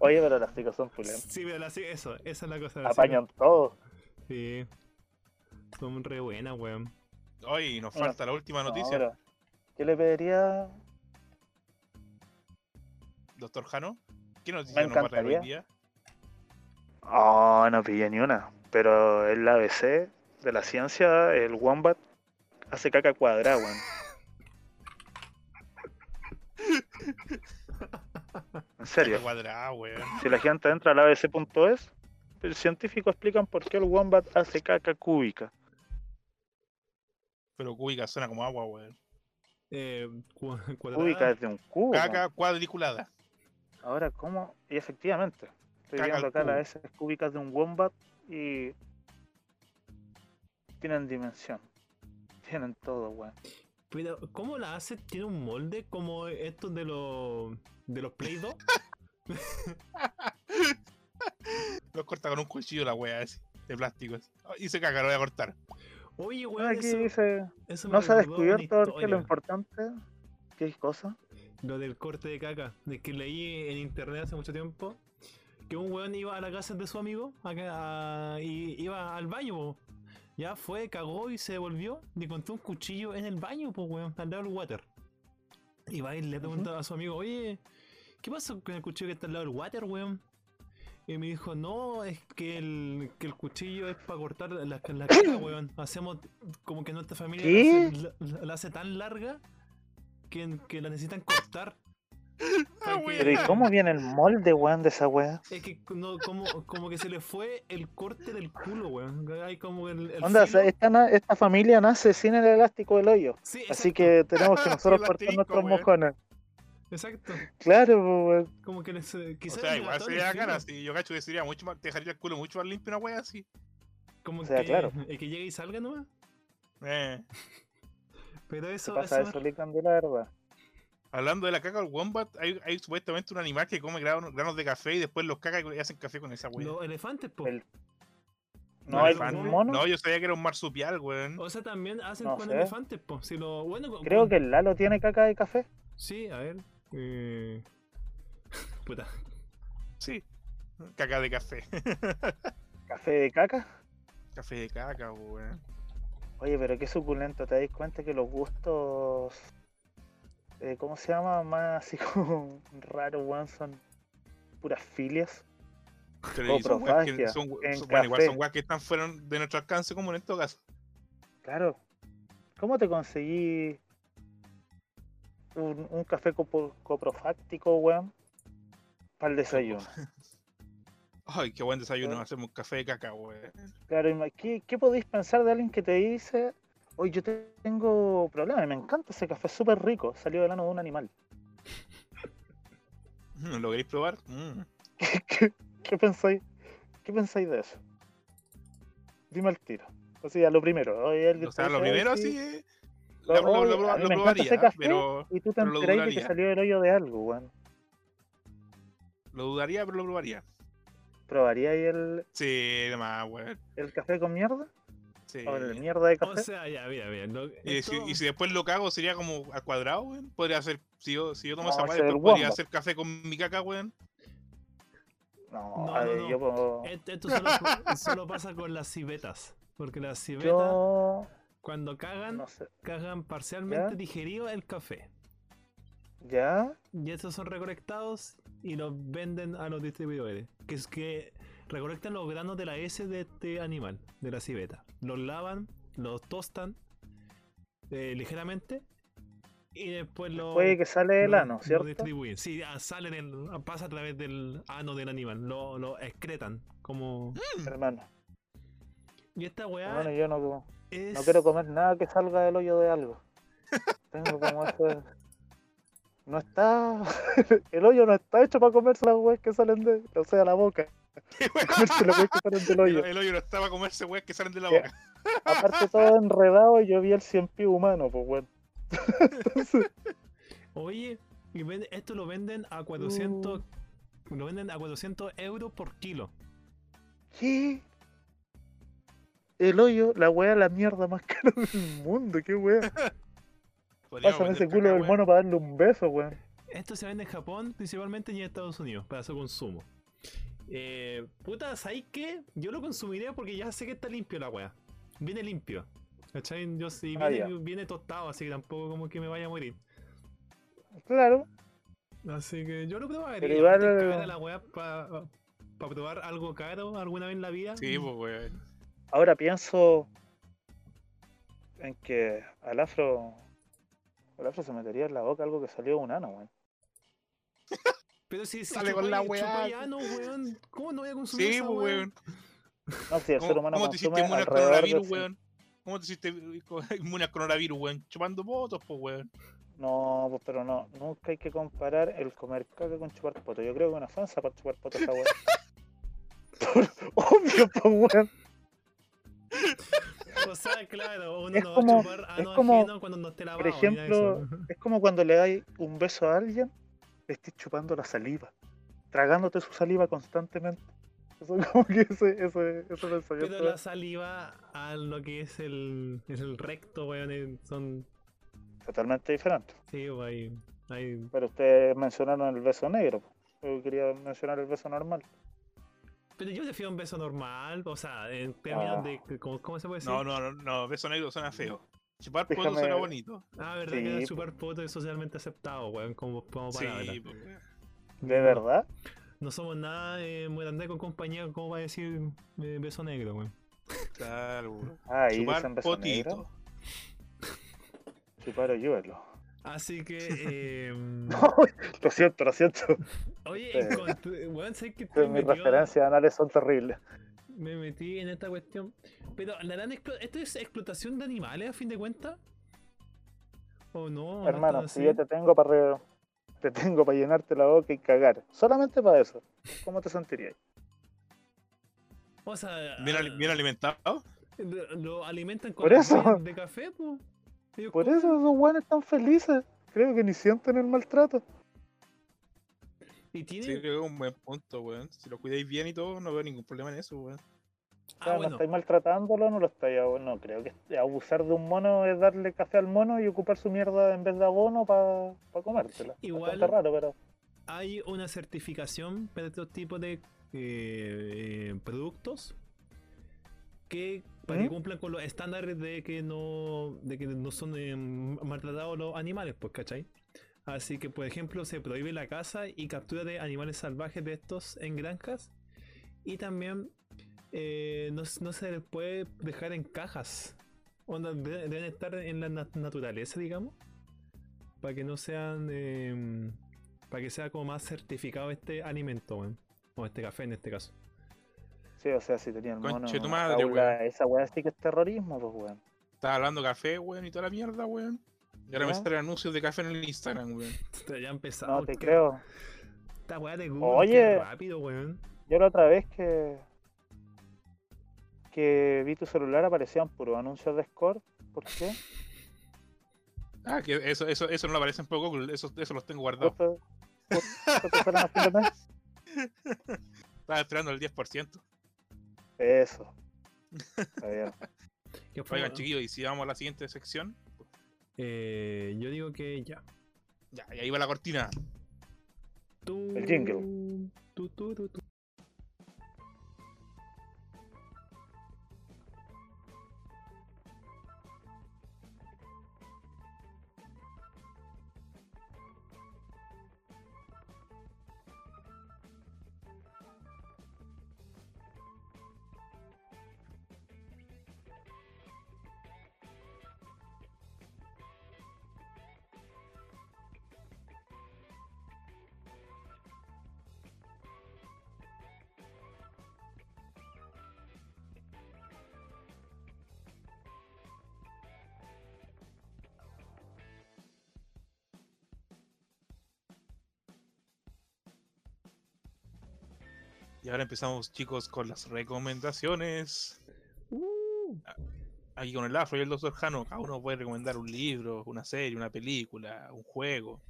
Oye, pero las chicas son pulentas. Sí, pero la- sí, eso, esa es la cosa. las Apañan todo. Sí. Son re buenas, weón. Hoy nos Bueno, falta la última No, noticia. pero, ¿Qué le pediría? Doctor Jano. ¿Qué noticia Me nos va a traer hoy día? Oh, no pillé ni una. Pero el ABC de la ciencia, el Wombat, hace caca cuadrada, weón. En serio. Weón. Si la gente entra al abc.es, el científico explican por qué el Wombat hace caca cúbica. Pero cúbica suena como agua, weón. Eh, cu- Cúbica es de un cubo. Caca cuadriculada. Ahora, ¿cómo? Y efectivamente, estoy Caca viendo acá cubo. las heces cúbicas de un Wombat y tienen dimensión. Tienen todo, weón. Pero, ¿cómo la hace? ¿Tiene un molde como estos de los de los Play 2? Los corta con un cuchillo la wea así, de plástico. así. Oh, Y se caga, lo voy a cortar. Oye, weón, Aquí eso, dice, eso me no se ha descubierto porque lo importante, ¿qué cosa? Lo del corte de caca, de que leí en internet hace mucho tiempo que un weón iba a la casa de su amigo a- y iba al baño, po. ya fue, cagó y se devolvió y encontró un cuchillo en el baño, pues weón, al lado del water. Y va y le pregunta a su amigo, oye, ¿qué pasó con el cuchillo que está al lado del water, weón? Y me dijo, no, es que el, que el cuchillo es para cortar la, la caca, weón. Hacemos como que nuestra familia la hace, la- la hace tan larga que, que la necesitan cortar. Pero ¿y cómo viene el molde, weón, de esa weá? Es que no, como, como que se le fue el corte del culo, weón. Hay como el. el Onda, o sea, filo- esta, esta familia nace sin el elástico del hoyo. Sí, Así que tenemos que nosotros cortar nuestros weón. mojones. Exacto. Claro, po, weón. Como que les. eh, O quizás sea, igual el sería filo. Si yo cacho que sería mucho más. Te dejaría el culo mucho más limpio una wea así. Como O sea, que, claro. el que llegue y salga nomás. Eh. ¿Qué Pero eso. pasa eso de la verdad? Hablando de la caca del wombat, hay, hay supuestamente un animal que come granos, granos de café y después los caga y hacen café con esa wea. los elefantes, po. El- ¿Un No, un mono. No, yo sabía que era un marsupial, weón. O sea, también hacen No con sé. elefantes, po. Si lo, bueno, Creo con- que el Lalo tiene caca de café. Sí, a ver. Eh... Puta. Sí. Caca de café. ¿Café de caca? café de caca, weón. Oye, pero qué suculento. ¿Te das cuenta que los gustos. eh, ¿Cómo se llama? Más así como raros, weón, son puras filias. Pero son weas que son, en son- bueno, igual son weas que están fuera de nuestro alcance común en todo caso. Claro. ¿Cómo te conseguí un, un café coprofáctico, weón? Para el desayuno. Ay, qué buen desayuno, hacemos un café de caca, weón. Claro, ¿qué, ¿qué podéis pensar de alguien que te dice, oye, yo te- tengo problemas, me encanta ese café, súper rico, salió del ano de un animal? ¿Lo queréis probar? Mm. ¿Qué, qué, qué pensáis? ¿Qué pensáis de eso? Dime al tiro. O sea, lo primero. oye, O sea, lo primero "Ay, sí, eh, lo- lo, probaría, café", pero Y tú te enteráis de que dudaría. salió del hoyo de algo, weón. lo dudaría, pero lo probaría. ¿Probaríais el, Sí, demás, weón. el café con mierda? Sí. ¿O el mierda de O café? sea, ya, mira, mira. Y si, y si después lo cago, sería como al cuadrado, weón. Podría hacer, si yo, si yo tomo No, esa el podría hacer café con mi caca, weón. No, No, no, ver, no. yo puedo- Esto, esto solo, solo pasa con las civetas. Porque las civetas, Yo cuando cagan, no sé. cagan parcialmente ¿Ya? digerido el café. ¿Ya? Y estos son recolectados y los venden a los distribuidores. Que es que recolectan los granos de la S de este animal, de la civeta. Los lavan, los tostan eh, ligeramente y después lo, Puede que sale el lo- ano, lo ¿cierto? distribuyen. Sí, ah, sale del, pasa a través del ano del animal. Lo, lo excretan. Como... Hermano, Y esta weá hermano, yo no, es... no quiero comer nada que salga del hoyo de algo. Tengo como eso. No está. El hoyo no está hecho para comerse las weas que salen de. O sea, la boca. Para comerse las weas que salen del El, hoyo. el hoyo no estaba a comerse weas que salen de la boca. Aparte, todo enredado, yo vi el cien pies humano, pues bueno. Entonces, Oye, y esto lo venden a 400... Lo venden a 400 euros por kilo. ¿qué? El hoyo, la wea, la mierda más cara del mundo, qué wea. Podríamos Pásame ese culo del mono para darle un beso, weón. Esto se vende en Japón principalmente y en Estados Unidos para su consumo. Eh, puta, ¿sabes qué? Yo lo consumiré porque ya sé que está limpio la wea. Viene limpio. ¿Cachai? Yo sí, Ah, viene, tostado, así que tampoco como que me vaya a morir. Claro, Así que yo lo probaría. Pero igual- la wea para probar algo caro alguna vez en la vida. Sí, pues weón. Ahora pienso en que al afro. Al afro se metería en la boca algo que salió de un ano, weón. Pero si, Sale con la weá. weón, ¿cómo no voy a consumir Sí, esa pues weón. No, si el ser ¿Cómo, humano cómo te hiciste inmune al coronavirus, weón? ¿Cómo te hiciste inmune al coronavirus, weón? Chupando votos, pues weón. No, pues pero no, nunca hay que comparar el comer caca con chupar poto. Yo creo que una ofensa para chupar poto esa weón. Obvio, pues weón. O sea, claro, uno Es no como- va a chupar ano es como, ajeno cuando no esté lavado. Por ejemplo, es como cuando le dais un beso a alguien, le estés chupando la saliva, tragándote su saliva constantemente. Eso es como que ese, ese, ese pensamiento. Pero la saliva a lo que es el, es el recto, weón, eh, son. totalmente diferente. Sí, pues, hay, hay. Pero ustedes mencionaron el beso negro. Yo quería mencionar el beso normal. Pero yo prefiero un beso normal, o sea, en términos Ah. de. ¿cómo, cómo se puede decir? No, no, no, no, beso negro suena feo. Chupar poto Déjame- suena bonito. Ah, verdad Sí, que chupar poto es socialmente aceptado, weón, como, como palabra. Sí. ¿De verdad? No somos nada eh, muy grande con compañía como va a decir eh, beso negro, weón. Claro, weón. Ah, ahí Chupar dicen beso negro. potito. Chupar hoyuelo. Así que, eh, lo siento, lo siento. Oye, Sí. encontré- weón, sé que Mis referencias anales son terribles. me metí en esta cuestión. Pero, ¿la gran ¿esto es explotación de animales a fin de cuentas? ¿O no? ¿No Hermano, si yo te tengo para te tengo para llenarte la boca y cagar, solamente para eso, ¿cómo te sentirías? O sea, Bien, ali- bien alimentado. lo, lo alimentan con Por eso. de café, pues. Ellos Por eso esos buenos están felices. Creo que ni sienten el maltrato. Y tiene. Sí, creo que es un buen punto, weón. Si lo cuidáis bien y todo, no veo ningún problema en eso, weón. O ah, no estáis maltratándolo, no lo estáis. No, creo que abusar de un mono es darle café al mono y ocupar su mierda en vez de abono para comértela. Igual- raro, pero. Hay una certificación para estos tipos de eh, eh, productos que para que ¿Mm? cumplan con los estándares de que no de que no son eh, maltratados los animales, pues, ¿cachai? Así que, por ejemplo, se prohíbe la caza y captura de animales salvajes de estos en granjas. Y también eh, no, se les puede dejar en cajas. Onda, de- deben estar en la nat- naturaleza, digamos. Para que no sean. eh, para que sea como más certificado este alimento, weón. O este café en este caso. Sí, o sea, si tenía el mono. Conche tu madre, weón. Esa weá sí que es terrorismo, pues weón. Estaba hablando café, weón, y toda la mierda, weón. Y ahora me ¿Ya? salen anuncios de café en el Instagram, weón. Ya empezado. No te creo. Esta weá de Google, Oye. rápido, weón. Yo la otra vez que. que vi tu celular aparecían puros anuncios de Score. ¿Por qué? Ah, que eso, eso, eso no lo aparece en Pro Google, eso, eso los tengo guardados. Estaba esperando el 10%. Eso. Oigan, chiquillos, y si vamos a la siguiente sección, Eh, yo digo que ya. ya, y ahí va la cortina. Tú, El jingle. tú, tú, Y ahora empezamos, chicos, con las recomendaciones. Uh, Aquí con el Afro y el Dr. Jano, cada uno puede recomendar un libro, una serie, una película, un juego.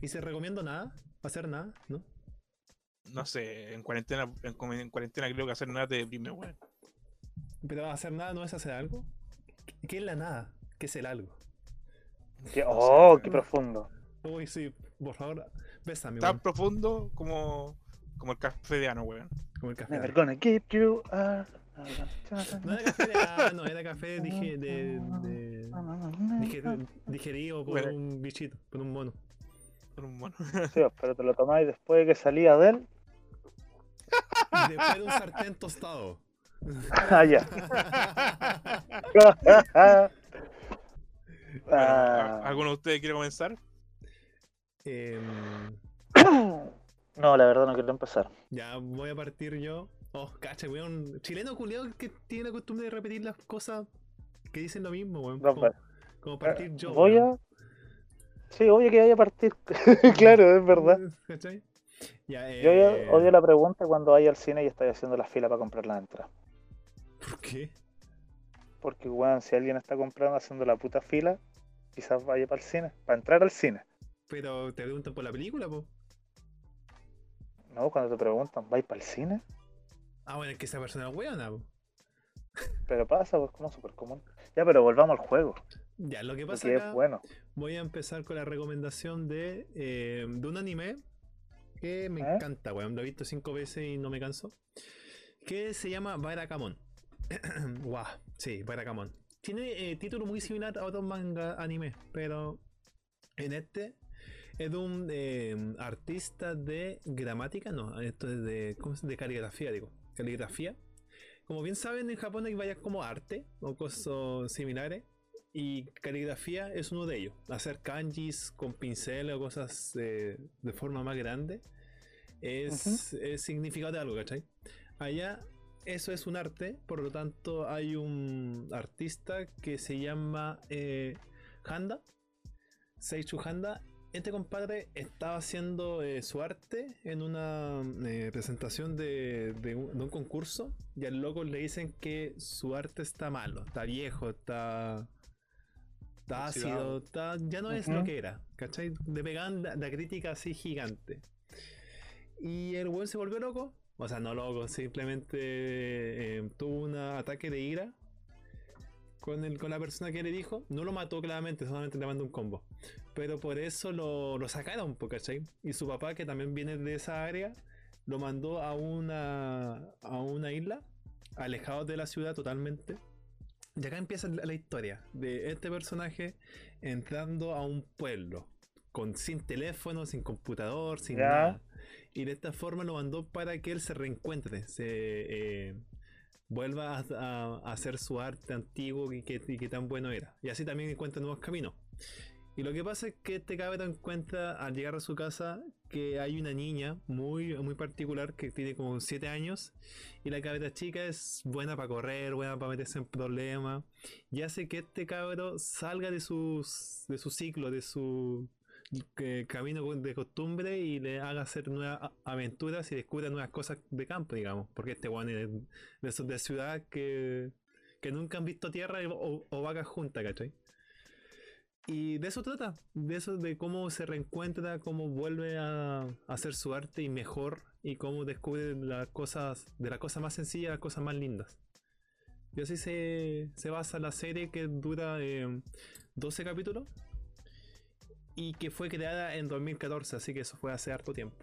¿Y se recomiendo nada? ¿Hacer nada? ¿No? No sé, en cuarentena, en, cu- en cuarentena creo que hacer nada te deprime, weón. Pero hacer nada no es hacer algo. ¿Qué- ¿Qué es la nada? ¿Qué es el algo? Qué- oh, qué profundo. Uy, sí, por favor, bésame, Tan profundo como, como el café de ano, weón. como el café. Never gonna give you a... No era café de ah, no, era café dije, de, de, dije- digerido por Bueno. un bichito, por un mono. Con un mono. Sí, pero te lo tomáis después de que salía de él. Y después de un sartén tostado. Ah, ya. Bueno, Ah. ¿a- ¿Alguno de ustedes quiere comenzar? Em, No, la verdad no quiero empezar. ya voy a partir yo. Oh, cacha, weón. Chileno culiado que tiene la costumbre de repetir las cosas que dicen lo mismo, weón. Como, partir yo. Voy weón. a... Sí, obvio que vaya a partir. claro, es verdad. ¿Cachai? Ya, Yo eh, odio, odio la pregunta cuando vaya al cine y estoy haciendo la fila para comprar la entrada. ¿Por qué? Porque, weón, si alguien está comprando haciendo la puta fila, quizás vaya para el cine, para entrar al cine. Pero te preguntan por la película, po. No, cuando te preguntan, ¿vais para el cine? Ah, bueno, es que esa persona es weona, po. Pero pasa, pues como súper común. Ya, pero volvamos al juego, Ya, lo que pasa porque acá, es bueno. voy a empezar con la recomendación de, eh, de un anime que me ¿Eh? encanta, weón. Lo he visto cinco veces y no me canso. Que se llama Barakamon. Guau, sí, Barakamon. Tiene eh, título muy similar a otros manga anime, pero en este es de un eh, artista de gramática, no, esto es de, ¿cómo se- de caligrafía, digo, caligrafía. Como bien saben, en Japón hay varias como arte o cosas similares. Y caligrafía es uno de ellos. Hacer kanjis con pincel o cosas eh, de forma más grande es, es significado de algo, ¿cachai? Allá eso es un arte, por lo tanto hay un artista que se llama eh, Handa, Seichu Handa. Este compadre estaba haciendo eh, su arte en una eh, presentación de, de un, de un concurso y al loco le dicen que su arte está malo, está viejo, está, está ácido, está, ya no es lo que era, ¿cachai? Le pegaban la, la crítica así gigante. Y el weón se volvió loco, o sea, no loco, simplemente eh, tuvo un ataque de ira con, el, con la persona que le dijo. No lo mató claramente, solamente le mandó un combo. Pero por eso lo, lo sacaron, ¿cachai? Y su papá, que también viene de esa área, lo mandó a una, a una isla, alejado de la ciudad totalmente. Y acá empieza la, la historia de este personaje entrando a un pueblo, con, sin teléfono, sin computador, sin Ya. nada. Y de esta forma lo mandó para que él se reencuentre, se eh, vuelva a, hacer su arte antiguo y que, y que tan bueno era. Y así también encuentra nuevos caminos. Y lo que pasa es que este cabrón encuentra al llegar a su casa que hay una niña muy, muy particular que tiene como 7 años y la cabra chica es buena para correr, buena para meterse en problemas y hace que este cabro salga de, sus, de su ciclo, de su eh, camino de costumbre y le haga hacer nuevas aventuras y descubra nuevas cosas de campo, digamos, porque este weón es de de ciudad que, que nunca han visto tierra o, o vacas juntas, ¿cachai? Y de eso trata, de eso, de cómo se reencuentra, cómo vuelve a, a hacer su arte y mejor, y cómo descubre las cosas, de las cosas más sencillas a las cosas más lindas. Y así se, se basa la serie que dura eh, 12 capítulos y que fue creada en 2014, así que eso fue hace harto tiempo.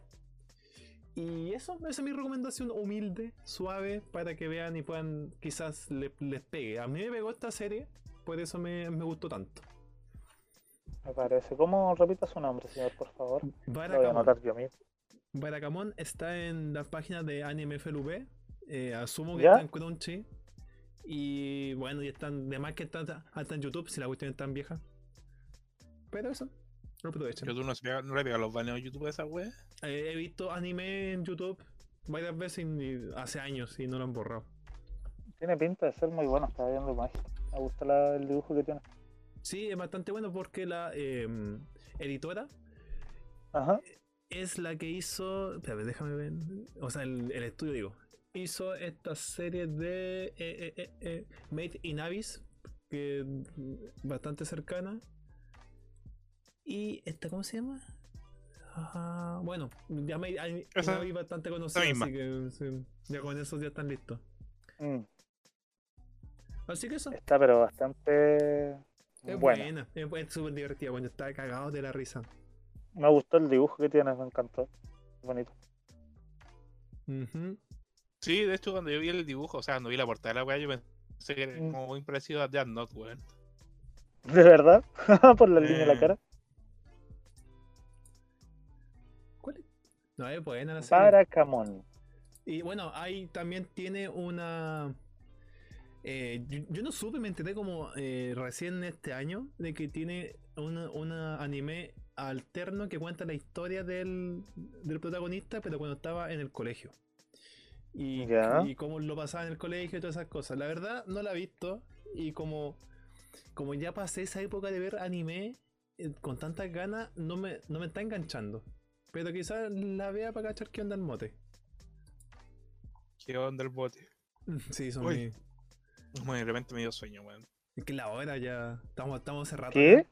Y eso, esa es mi recomendación humilde, suave, para que vean y puedan, quizás le- les pegue. A mí me pegó esta serie, por eso me, me gustó tanto. Me parece. ¿Cómo repita su nombre, señor, por favor? Lo voy a Barakamon. anotar yo mismo. Barakamon está en la página de Anime FLV. eh, asumo que ¿Ya? está en Crunchy. Y bueno, y están, de más que están hasta en YouTube, si la cuestión es tan vieja. Pero eso, lo aprovechen. YouTube no, pega- no le pega los baneos a YouTube a esa wea. Eh, he visto anime en YouTube varias veces y hace años y no lo han borrado. Tiene pinta de ser muy bueno, estaba viendo imagen. Me gusta la- el dibujo que tiene. Sí, es bastante bueno porque la eh, editora Ajá. es la que hizo. Espérame, déjame ver. O sea, el, el estudio, digo. Hizo esta serie de eh, eh, eh, eh, Made in Abyss, que mm, bastante cercana. Y esta, ¿cómo se llama? Bueno, ya Made in Esa- bastante conocida, misma. así que sí, ya con eso ya están listos. Mm, Así que eso. está pero bastante Es buena. buena, es súper divertida, bueno, está cagado de la risa. Me gustó el dibujo que tienes, me encantó. Bonito. Ujú. Sí, de hecho, cuando yo vi el dibujo, o sea, cuando vi la portada de la weá, yo pensé que era Mm. como muy parecido a Death Note, weón. ¿De verdad? Por la línea de la Eh. cara. No, es buena la serie. Baracamón. Y bueno, ahí también tiene una. eh, yo, yo no supe, me enteré como eh, recién este año de que tiene una, una anime alterno que cuenta la historia del, del protagonista, pero cuando estaba en el colegio. Y, Ya. y cómo lo pasaba en el colegio y todas esas cosas. La verdad, no la he visto. Y como, como ya pasé esa época de ver anime eh, con tantas ganas, no me, no me está enganchando. Pero quizás la vea para cachar qué onda el mote. ¿Qué onda el bote? Sí, son Uy. mi- Bueno, de repente me dio sueño, weón. Es que la hora ya. Estamos, estamos hace rato. ¿Qué?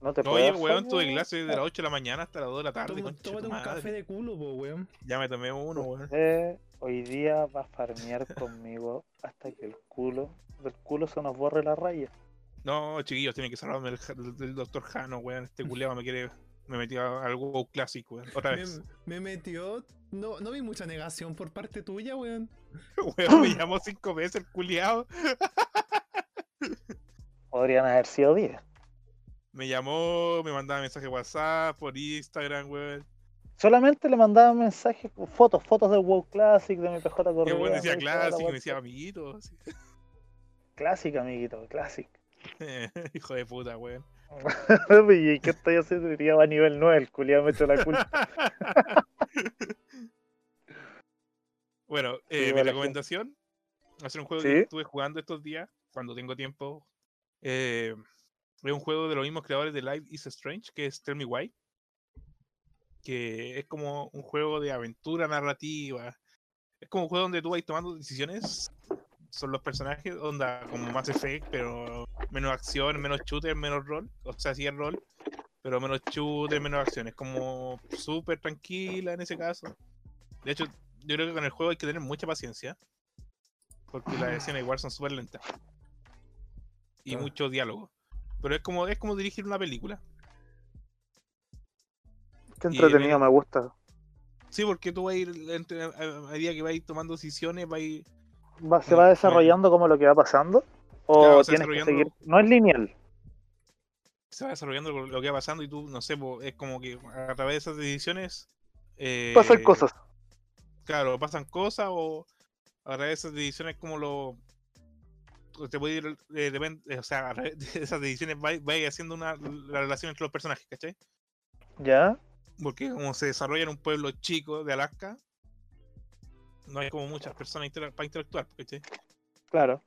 No te Oye, puedo weón, tuve weón? clase de las 8 de la mañana hasta las 2 de la tarde, Toma- concha Tómate un madre. café de culo, po, weón. Ya me tomé uno, weón. Usted hoy día va a farmear conmigo hasta que el culo del culo se nos borre la raya. No, chiquillos, tienen que salvarme del, del doctor Jano, weón. Este culeado me quiere. Me metió a algo WoW clásico, weón. Otra Me, vez. me metió. No, no vi mucha negación por parte tuya, weón. Weón, me llamó cinco veces el culeado. Podrían haber sido 10. Me llamó, me mandaba mensaje WhatsApp, por Instagram, weón. Solamente le mandaba mensajes, fotos, fotos del WoW Classic, de mi PJ Correa. el weón decía weá. me decía amiguito. Classic, amiguito, Classic. Hijo de puta, weón. ¿Y qué estoy haciendo? Diría va a nivel 9, el culiado me echó la culpa. bueno, eh, mi recomendación, hacer un juego Sí. que estuve jugando estos días, cuando tengo tiempo. eh, es un juego de los mismos creadores de Life is Strange, que es Tell Me Why. Que es como un juego de aventura narrativa. Es como un juego donde tú vas tomando decisiones. Son los personajes, onda como Mass Effect, pero menos acción, menos shooter, menos rol. O sea, sí es rol, pero menos shooter, menos acción. Es como súper tranquila en ese caso. De hecho, yo creo que con el juego hay que tener mucha paciencia. Porque las escenas igual son súper lentas. Y Ah. mucho diálogo. Pero es como, es como dirigir una película. Qué Y entretenido, ven- me gusta. Sí, porque tú vas a ir, a medida que vas a ir tomando decisiones, vas a ir... Va- ¿Se va bueno. desarrollando como lo que va pasando? ¿O Claro, tienes que seguir? No es lineal. Se va desarrollando lo que va pasando y tú, no sé, es como que a través de esas decisiones... eh, Pasan cosas. Claro, pasan cosas o a través de esas decisiones como lo... Te puede ir, eh, depende- o sea, a través de esas decisiones va, va ir haciendo una, la relación entre los personajes, ¿cachai? ¿Ya? Porque como se desarrolla en un pueblo chico de Alaska, no hay como muchas personas intera- para interactuar, ¿cachai? Claro.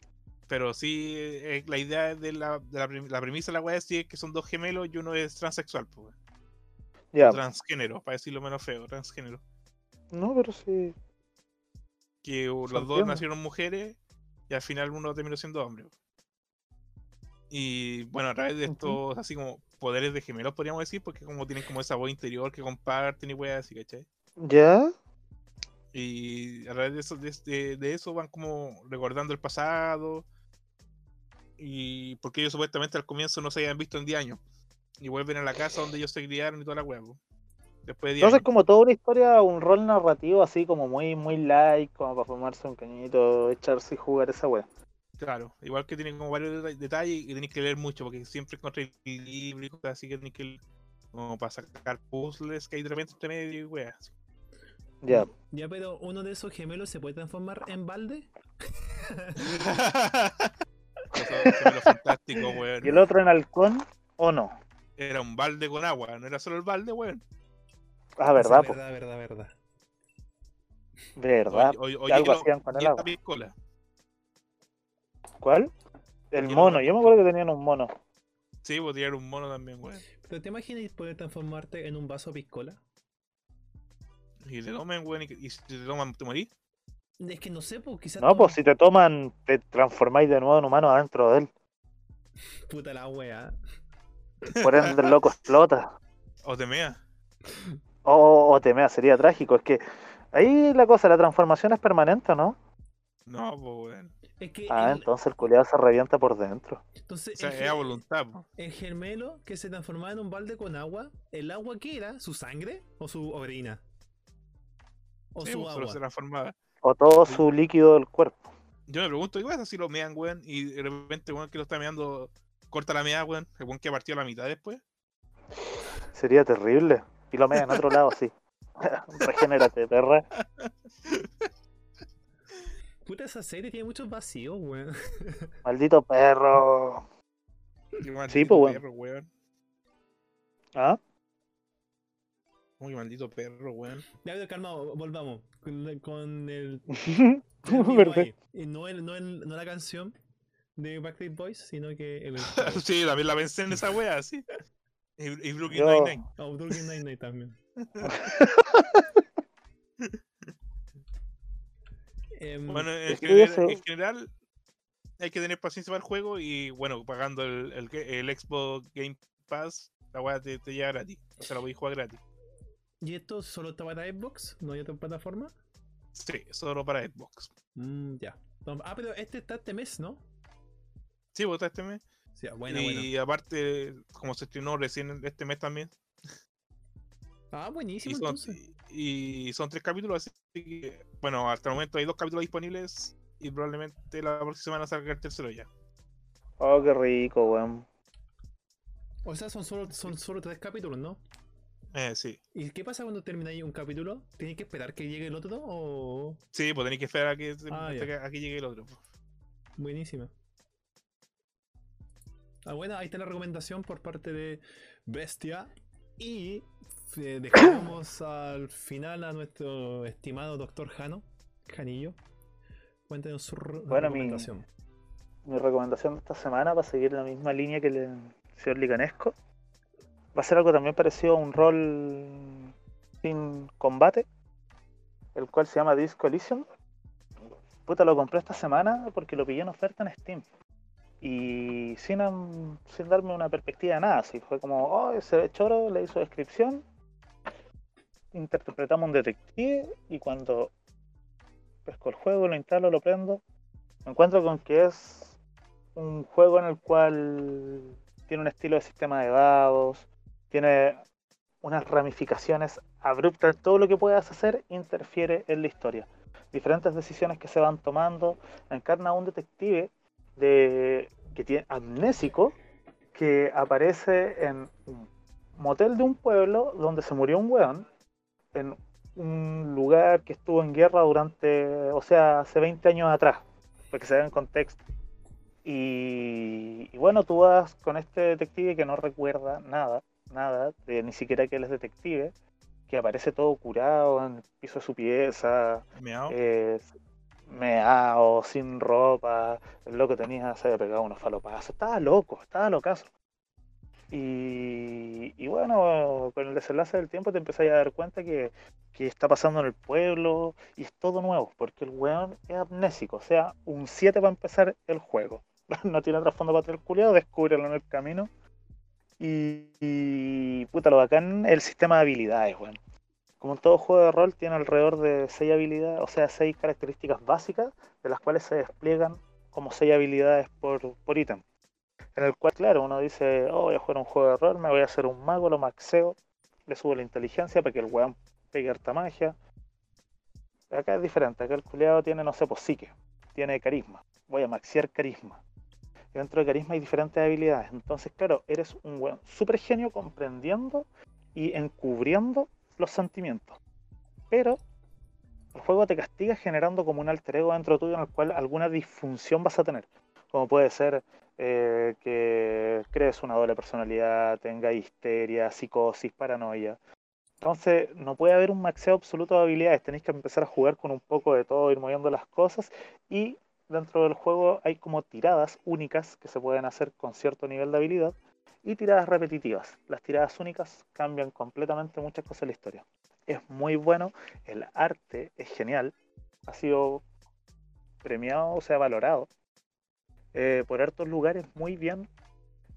Pero sí, eh, la idea de la, de la, prim- la premisa de la weá sí es que son dos gemelos y uno es transexual, pues. Ya. Transgénero, para decirlo menos feo, transgénero. No, pero sí. Que los dos nacieron mujeres y al final uno terminó siendo hombre. Y bueno, a través de estos, así como poderes de gemelos, podríamos decir, porque como tienen como esa voz interior que comparten y weá así, ¿cachai? ¿Ya? Y a través de eso, de, este- de eso van como recordando el pasado. Y porque ellos supuestamente al comienzo no se habían visto en 10 años. Y vuelven a la casa donde ellos se criaron y toda la huevo. Después de 10 Entonces años. como toda una historia, un rol narrativo así como muy, muy light, como para fumarse un cañito, echarse y jugar esa wea. Claro, igual que tienen como varios deta- detalles y tenéis que leer mucho porque siempre encontré libros así que tenéis que como para sacar puzzles que hay de repente entre medio y weas. Ya. Ya, pero uno de esos gemelos se puede transformar en balde. Fantástico, weón. ¿Y el otro en halcón o no? Era un balde con agua, no era solo el balde, weón. Ah, verdad, po. verdad, verdad, verdad. Verdad. Oye, que oye, algo hacían con el agua. piscola. ¿Cuál? El mono, yo me acuerdo que tenían un mono. Sí, pues tirar un mono también, weón. Pero te imaginas poder transformarte en un vaso piscola. Y te tomen, weón, y, y si te toman, te morís. Es que no sé, pues quizás. No, pues si te toman, te transformáis de nuevo en humano adentro de él. Puta la wea. Por ende el loco explota. O te mea. O, o te mea, sería trágico. Es que ahí la cosa, la transformación es permanente, ¿no? No, pues, weón. Es que. Ah, el- entonces el culiado se revienta por dentro. entonces, O sea, el, es a voluntad, po. el gemelo que se transformaba en un balde con agua, ¿el agua qué era? ¿Su sangre o su orina? O Sí, su pues, solo agua. se transformaba. O todo su líquido del cuerpo. Yo me pregunto, ¿qué pasa si lo mean, weón? Y de repente, weón, que lo está meando, corta la meada, weón. El weón que partió a la mitad después. Sería terrible. Y lo mea en otro lado, sí. Regenérate, perra. Puta, esa serie tiene muchos vacíos, weón. Maldito perro. Maldito pues, weón. perro, weón. ¿Ah? Muy maldito perro, weón. Ya, calma, volvamos. Con, con el. Y no, el, no, el- no la canción de Backstreet Boys, sino que el. sí, también la pensé en esa wea, sí. Y, y Brooklyn Yo- Nine-Nine. Oh, Brooklyn Nine-Nine también. Em, Bueno, en general, en general, hay que tener paciencia para el juego y, bueno, pagando el, el, el Xbox Game Pass, la weá te, te llega gratis. O sea, la podéis jugar gratis. ¿Y esto solo está para Xbox? ¿No hay otra plataforma? Sí, solo para Xbox. Mm, ya. Ah, pero este está este mes, ¿no? Sí, vos este mes. Sí, ah, bueno, y bueno. aparte, como se estrenó recién este mes también, Ah, y buenísimo son, entonces. y son tres capítulos, así que, bueno, hasta el momento hay dos capítulos disponibles y probablemente la próxima semana salga el tercero ya. Oh, qué rico, weón. O sea, son solo, son solo tres capítulos, ¿no? Eh, sí. ¿Y qué pasa cuando termináis un capítulo? ¿Tenéis que esperar que llegue el otro o...? Sí, pues tenéis que esperar a que, Ah, hasta ya. que- a que llegue el otro. pues. Buenísima. Ah, bueno, ahí está la recomendación por parte de Bestia. Y eh, dejamos al final a nuestro estimado doctor Jano, Janillo. Cuéntenos su re- Bueno, mi- recomendación. Mi recomendación de esta semana, para seguir la misma línea que el señor Licanesco, va a ser algo también parecido a un rol sin combate, el cual se llama Disco Elysium. Puta, lo compré esta semana porque lo pillé en oferta en Steam. Y sin, sin darme una perspectiva de nada, así fue como, oh, ese ve choro, leí su descripción, interpretamos un detective y cuando pesco el juego, lo instalo, lo prendo, me encuentro con que es un juego en el cual tiene un estilo de sistema de dados, tiene unas ramificaciones abruptas, todo lo que puedas hacer interfiere en la historia. Diferentes decisiones que se van tomando, encarna a un detective de, que tiene amnésico que aparece en un motel de un pueblo donde se murió un weón, en un lugar que estuvo en guerra durante, o sea, hace 20 años atrás, para que se vea en contexto. Y, y bueno, tú vas con este detective que no recuerda nada, nada, de, ni siquiera que él es detective, que aparece todo curado en el piso de su pieza, Meao. eh, meao, sin ropa, el loco tenía, se había pegado unos falopazos, estaba loco, estaba locazo. Y, y bueno, con el desenlace del tiempo te empezás a dar cuenta que, que está pasando en el pueblo y es todo nuevo, porque el weón es amnésico, o sea, un 7 para empezar el juego. No tiene trasfondo para el culiado, descúbrelo en el camino. Y, puta, lo bacán el sistema de habilidades, weón. Como en todo juego de rol, tiene alrededor de 6 habilidades, o sea, 6 características básicas, de las cuales se despliegan como 6 habilidades por, por ítem. En el cual, claro, uno dice, oh, voy a jugar un juego de rol, me voy a hacer un mago, lo maxeo, le subo la inteligencia para que el weón pegue harta magia. Acá es diferente, acá el culiado tiene, no sé, pues psique, tiene carisma, voy a maxear carisma. Dentro de carisma hay diferentes habilidades. Entonces, claro, eres un weón super genio comprendiendo y encubriendo los sentimientos. Pero el juego te castiga generando como un alter ego dentro tuyo en el cual alguna disfunción vas a tener. Como puede ser eh, que crees una doble personalidad, tenga histeria, psicosis, paranoia. Entonces no puede haber un maxeo absoluto de habilidades, tenéis que empezar a jugar con un poco de todo, ir moviendo las cosas y dentro del juego hay como tiradas únicas que se pueden hacer con cierto nivel de habilidad y tiradas repetitivas. Las tiradas únicas cambian completamente muchas cosas en la historia. es muy bueno, el arte es genial, ha sido premiado, o sea, valorado eh, por hartos lugares muy bien.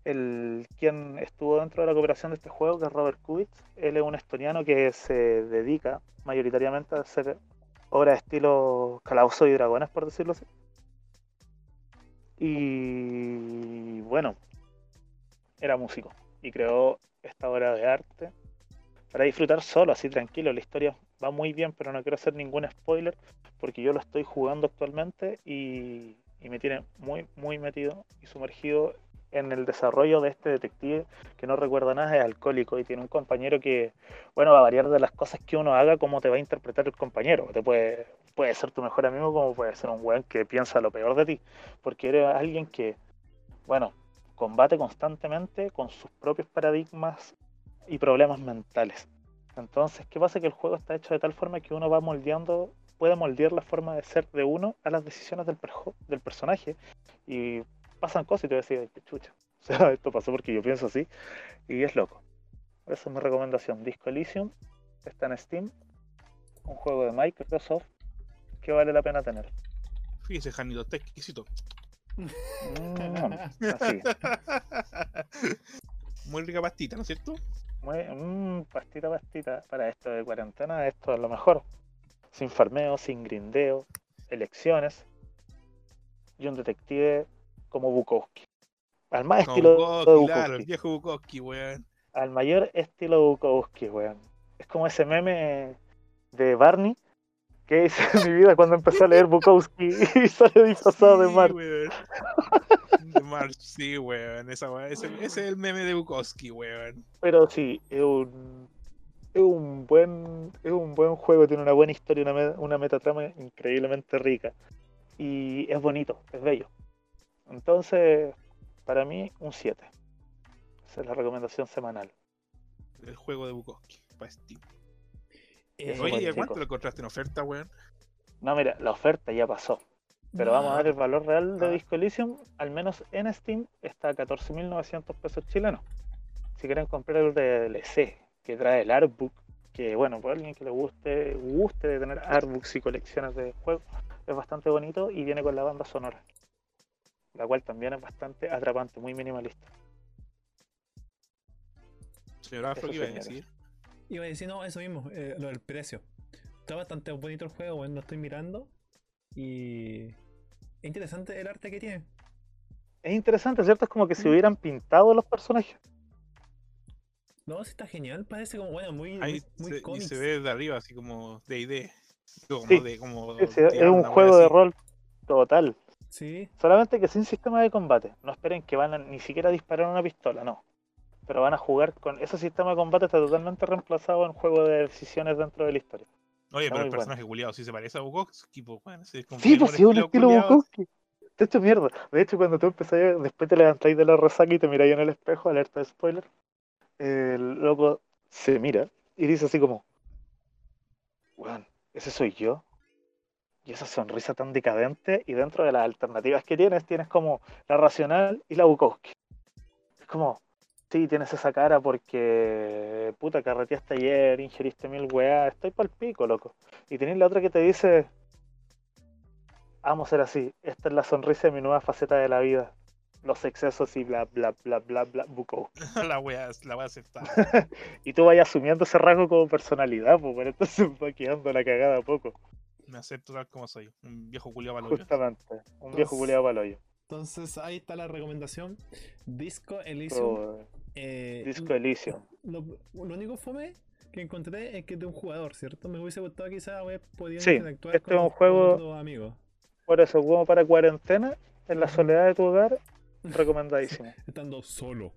El quien estuvo dentro de la cooperación de este juego, que es Robert Kubitz, él es un estoniano que se dedica mayoritariamente a hacer obras de estilo Calabozos y Dragones, por decirlo así. Y bueno, era músico y creó esta obra de arte para disfrutar solo, así tranquilo. La historia va muy bien, pero no quiero hacer ningún spoiler porque yo lo estoy jugando actualmente y, y me tiene muy, muy metido y sumergido en el desarrollo de este detective que no recuerda nada, es alcohólico y tiene un compañero que, bueno, va a variar de las cosas que uno haga, cómo te va a interpretar el compañero. Te puede, puede ser tu mejor amigo, como puede ser un weón que piensa lo peor de ti, porque eres alguien que, bueno, combate constantemente con sus propios paradigmas y problemas mentales. Entonces, ¿qué pasa? Que el juego está hecho de tal forma que uno va moldeando, puede moldear la forma de ser de uno a las decisiones del, del personaje. Y pasan cosas y "Ay, qué chucha. O sea, esto pasó porque yo pienso así. Y es loco. Esa es mi recomendación. Disco Elysium está en Steam. Un juego de Microsoft que vale la pena tener. Fíjese, Janito, está exquisito. Mm, así. Muy rica pastita, ¿no es cierto? Muy, mm, pastita, pastita. Para esto de cuarentena, esto es lo mejor. Sin farmeo, sin grindeo, elecciones. Y un detective como Bukowski. Al más Como estilo de Bukowski, claro, Bukowski. el viejo Bukowski, weón. Al mayor estilo Bukowski, weón. Es como ese meme de Barney que hice en mi vida cuando empecé a leer Bukowski y sale disfrazado de Mark. weón. De March, sí, weón. Esa. Ese, ese es el meme de Bukowski, weón. Pero sí, es un, es un buen es un buen juego, tiene una buena historia, una, una metatrama increíblemente rica. Y es bonito, es bello. Entonces, para mí, un 7. Esa es la recomendación semanal. El juego de Bukowski, para Steam. Eh, Oye, ¿y a bueno, cuánto lo encontraste en oferta, weón? No, mira, la oferta ya pasó. Pero vamos a ver el valor real de Ah. Disco Elysium, al menos en Steam, está a 14.900 pesos chilenos. Si quieren comprar el de DLC, que trae el artbook, que bueno, para alguien que le guste, guste de tener artbooks y colecciones de juegos, es bastante bonito y viene con la banda sonora, la cual también es bastante atrapante, muy minimalista. Señor Afro, ¿qué iba a decir? Iba a decir, no, eso mismo, eh, lo del precio. Está bastante bonito el juego, weón, lo estoy mirando. Y. Es interesante el arte que tiene. Es interesante, ¿cierto? Es como que si Mm. hubieran pintado los personajes. No, sí está genial, parece como, bueno, muy, Ahí muy, muy se, y se ve de arriba, así como de ID. Como Sí, de, como Sí, sí, es un juego de rol total. Sí, Solamente que sin sistema de combate. No esperen que van a ni siquiera disparar una pistola, no. Pero van a jugar con. Ese sistema de combate está totalmente reemplazado en juego de decisiones dentro de la historia. Oye, Está pero el bueno. personaje culiado sí se parece a Bukowski, pues, bueno, sí, es como Sí, tiene pues un sí, es un estilo. Bukowski. De hecho, mierda. De hecho, cuando tú empezás, después te levantáis de la resaca y te miráis en el espejo, alerta de spoiler, el loco se mira y dice así como: Weón, ese soy yo. Y esa sonrisa tan decadente, y dentro de las alternativas que tienes, tienes como la racional y la Bukowski. Es como, sí, tienes esa cara porque, puta, carreteaste ayer, ingeriste mil weá, estoy pa'l pico, loco. Y tenés la otra que te dice, vamos a ser así, esta es la sonrisa de mi nueva faceta de la vida. Los excesos y bla, bla, bla, bla, bla, Bukowski. la wea, la wea aceptada. Y tú vayas asumiendo ese rasgo como personalidad, pues, pero entonces va quedando la cagada a poco. Me acepto tal como soy. Un viejo culiado para Justamente, un viejo culiado paloyo. entonces ahí está la recomendación. Disco Elysium. Eh, Disco Elysium. Lo, lo único fome que encontré es que es de un jugador, ¿cierto? Me hubiese gustado quizás haber podido Sí, interactuar este es un con, juego- con amigos. Por eso, como para cuarentena, en la soledad de tu hogar, recomendadísimo. Estando solo.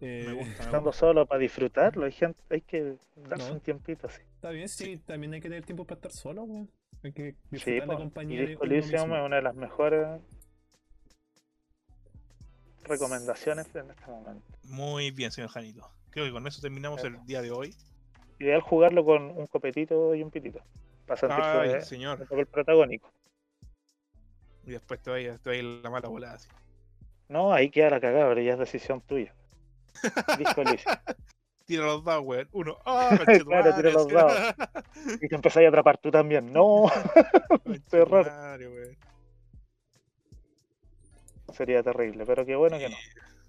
Eh, Me gusta, me Estando gusta. solo para disfrutarlo, hay gente, hay que darse No. un tiempito así. Está bien, sí, también hay que tener tiempo para estar solo, weón. Hay que Sí, la compañía y Disco Elysium es una de las mejores recomendaciones en este momento. Muy bien, señor Janito. Creo que con eso terminamos el día de hoy. Ideal jugarlo con un copetito y un pitito. Para sentirse Ay, de- señor. de papel protagónico. Y después te vaya, te vaya la mala volada. así. No, ahí queda la cagada, pero ya es decisión tuya. Disco Elysium. Tira los dados, weón. Uno, ¡ah! Claro, tira los dados. Y te empezáis a atrapar tú también. No, Terror. Sería terrible, pero qué bueno que no.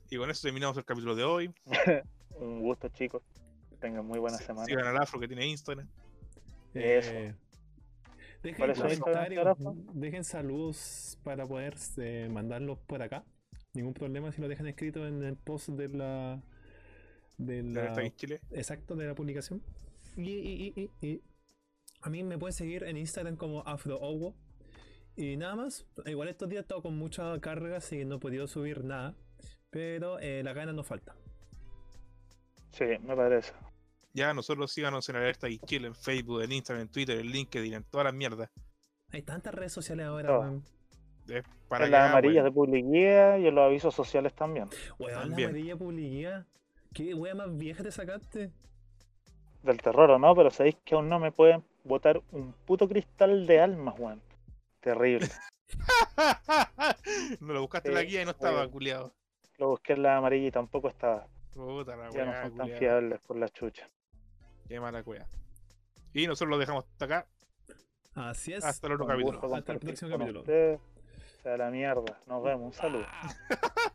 Y con eso terminamos el capítulo de hoy. Un gusto, chicos. Que tengan muy buena semana. Sigan al afro que tiene Instagram. Eso. Eh, dejen ¿Cuál es su Instagram, comentarios, Rafa? dejen saludos para poder eh, mandarlos por acá. Ningún problema si lo dejan escrito en el post de la. De la en Chile. exacto, de la publicación. Y, y- y- y- y a mí me pueden seguir en Instagram como AfroOwo. Y nada más. Igual estos días he estado con mucha carga, así que no he podido subir nada. Pero eh, la gana no falta. Sí, me parece. Ya, nosotros síganos en Alerta y Chile, en Facebook, en Instagram, en Twitter, en LinkedIn, en todas las mierdas. Hay tantas redes sociales ahora, weón. Para en las amarillas de publicidad y en los avisos sociales también. Weón, la amarilla publicidad. ¿Qué wea más vieja te sacaste? Del terror o no, pero sabéis que aún no me pueden botar un puto cristal de almas, weón. Terrible. no lo buscaste en la guía y no estaba, culiado. Lo busqué en la amarilla y tampoco estaba. Puta la Ya no weá, son tan fiables por la chucha. Qué mala cueva. Y nosotros lo dejamos hasta acá. Así es. Hasta el otro capítulo. Hasta el próximo capítulo. ustedes. Sea la mierda. Nos vemos. Un saludo.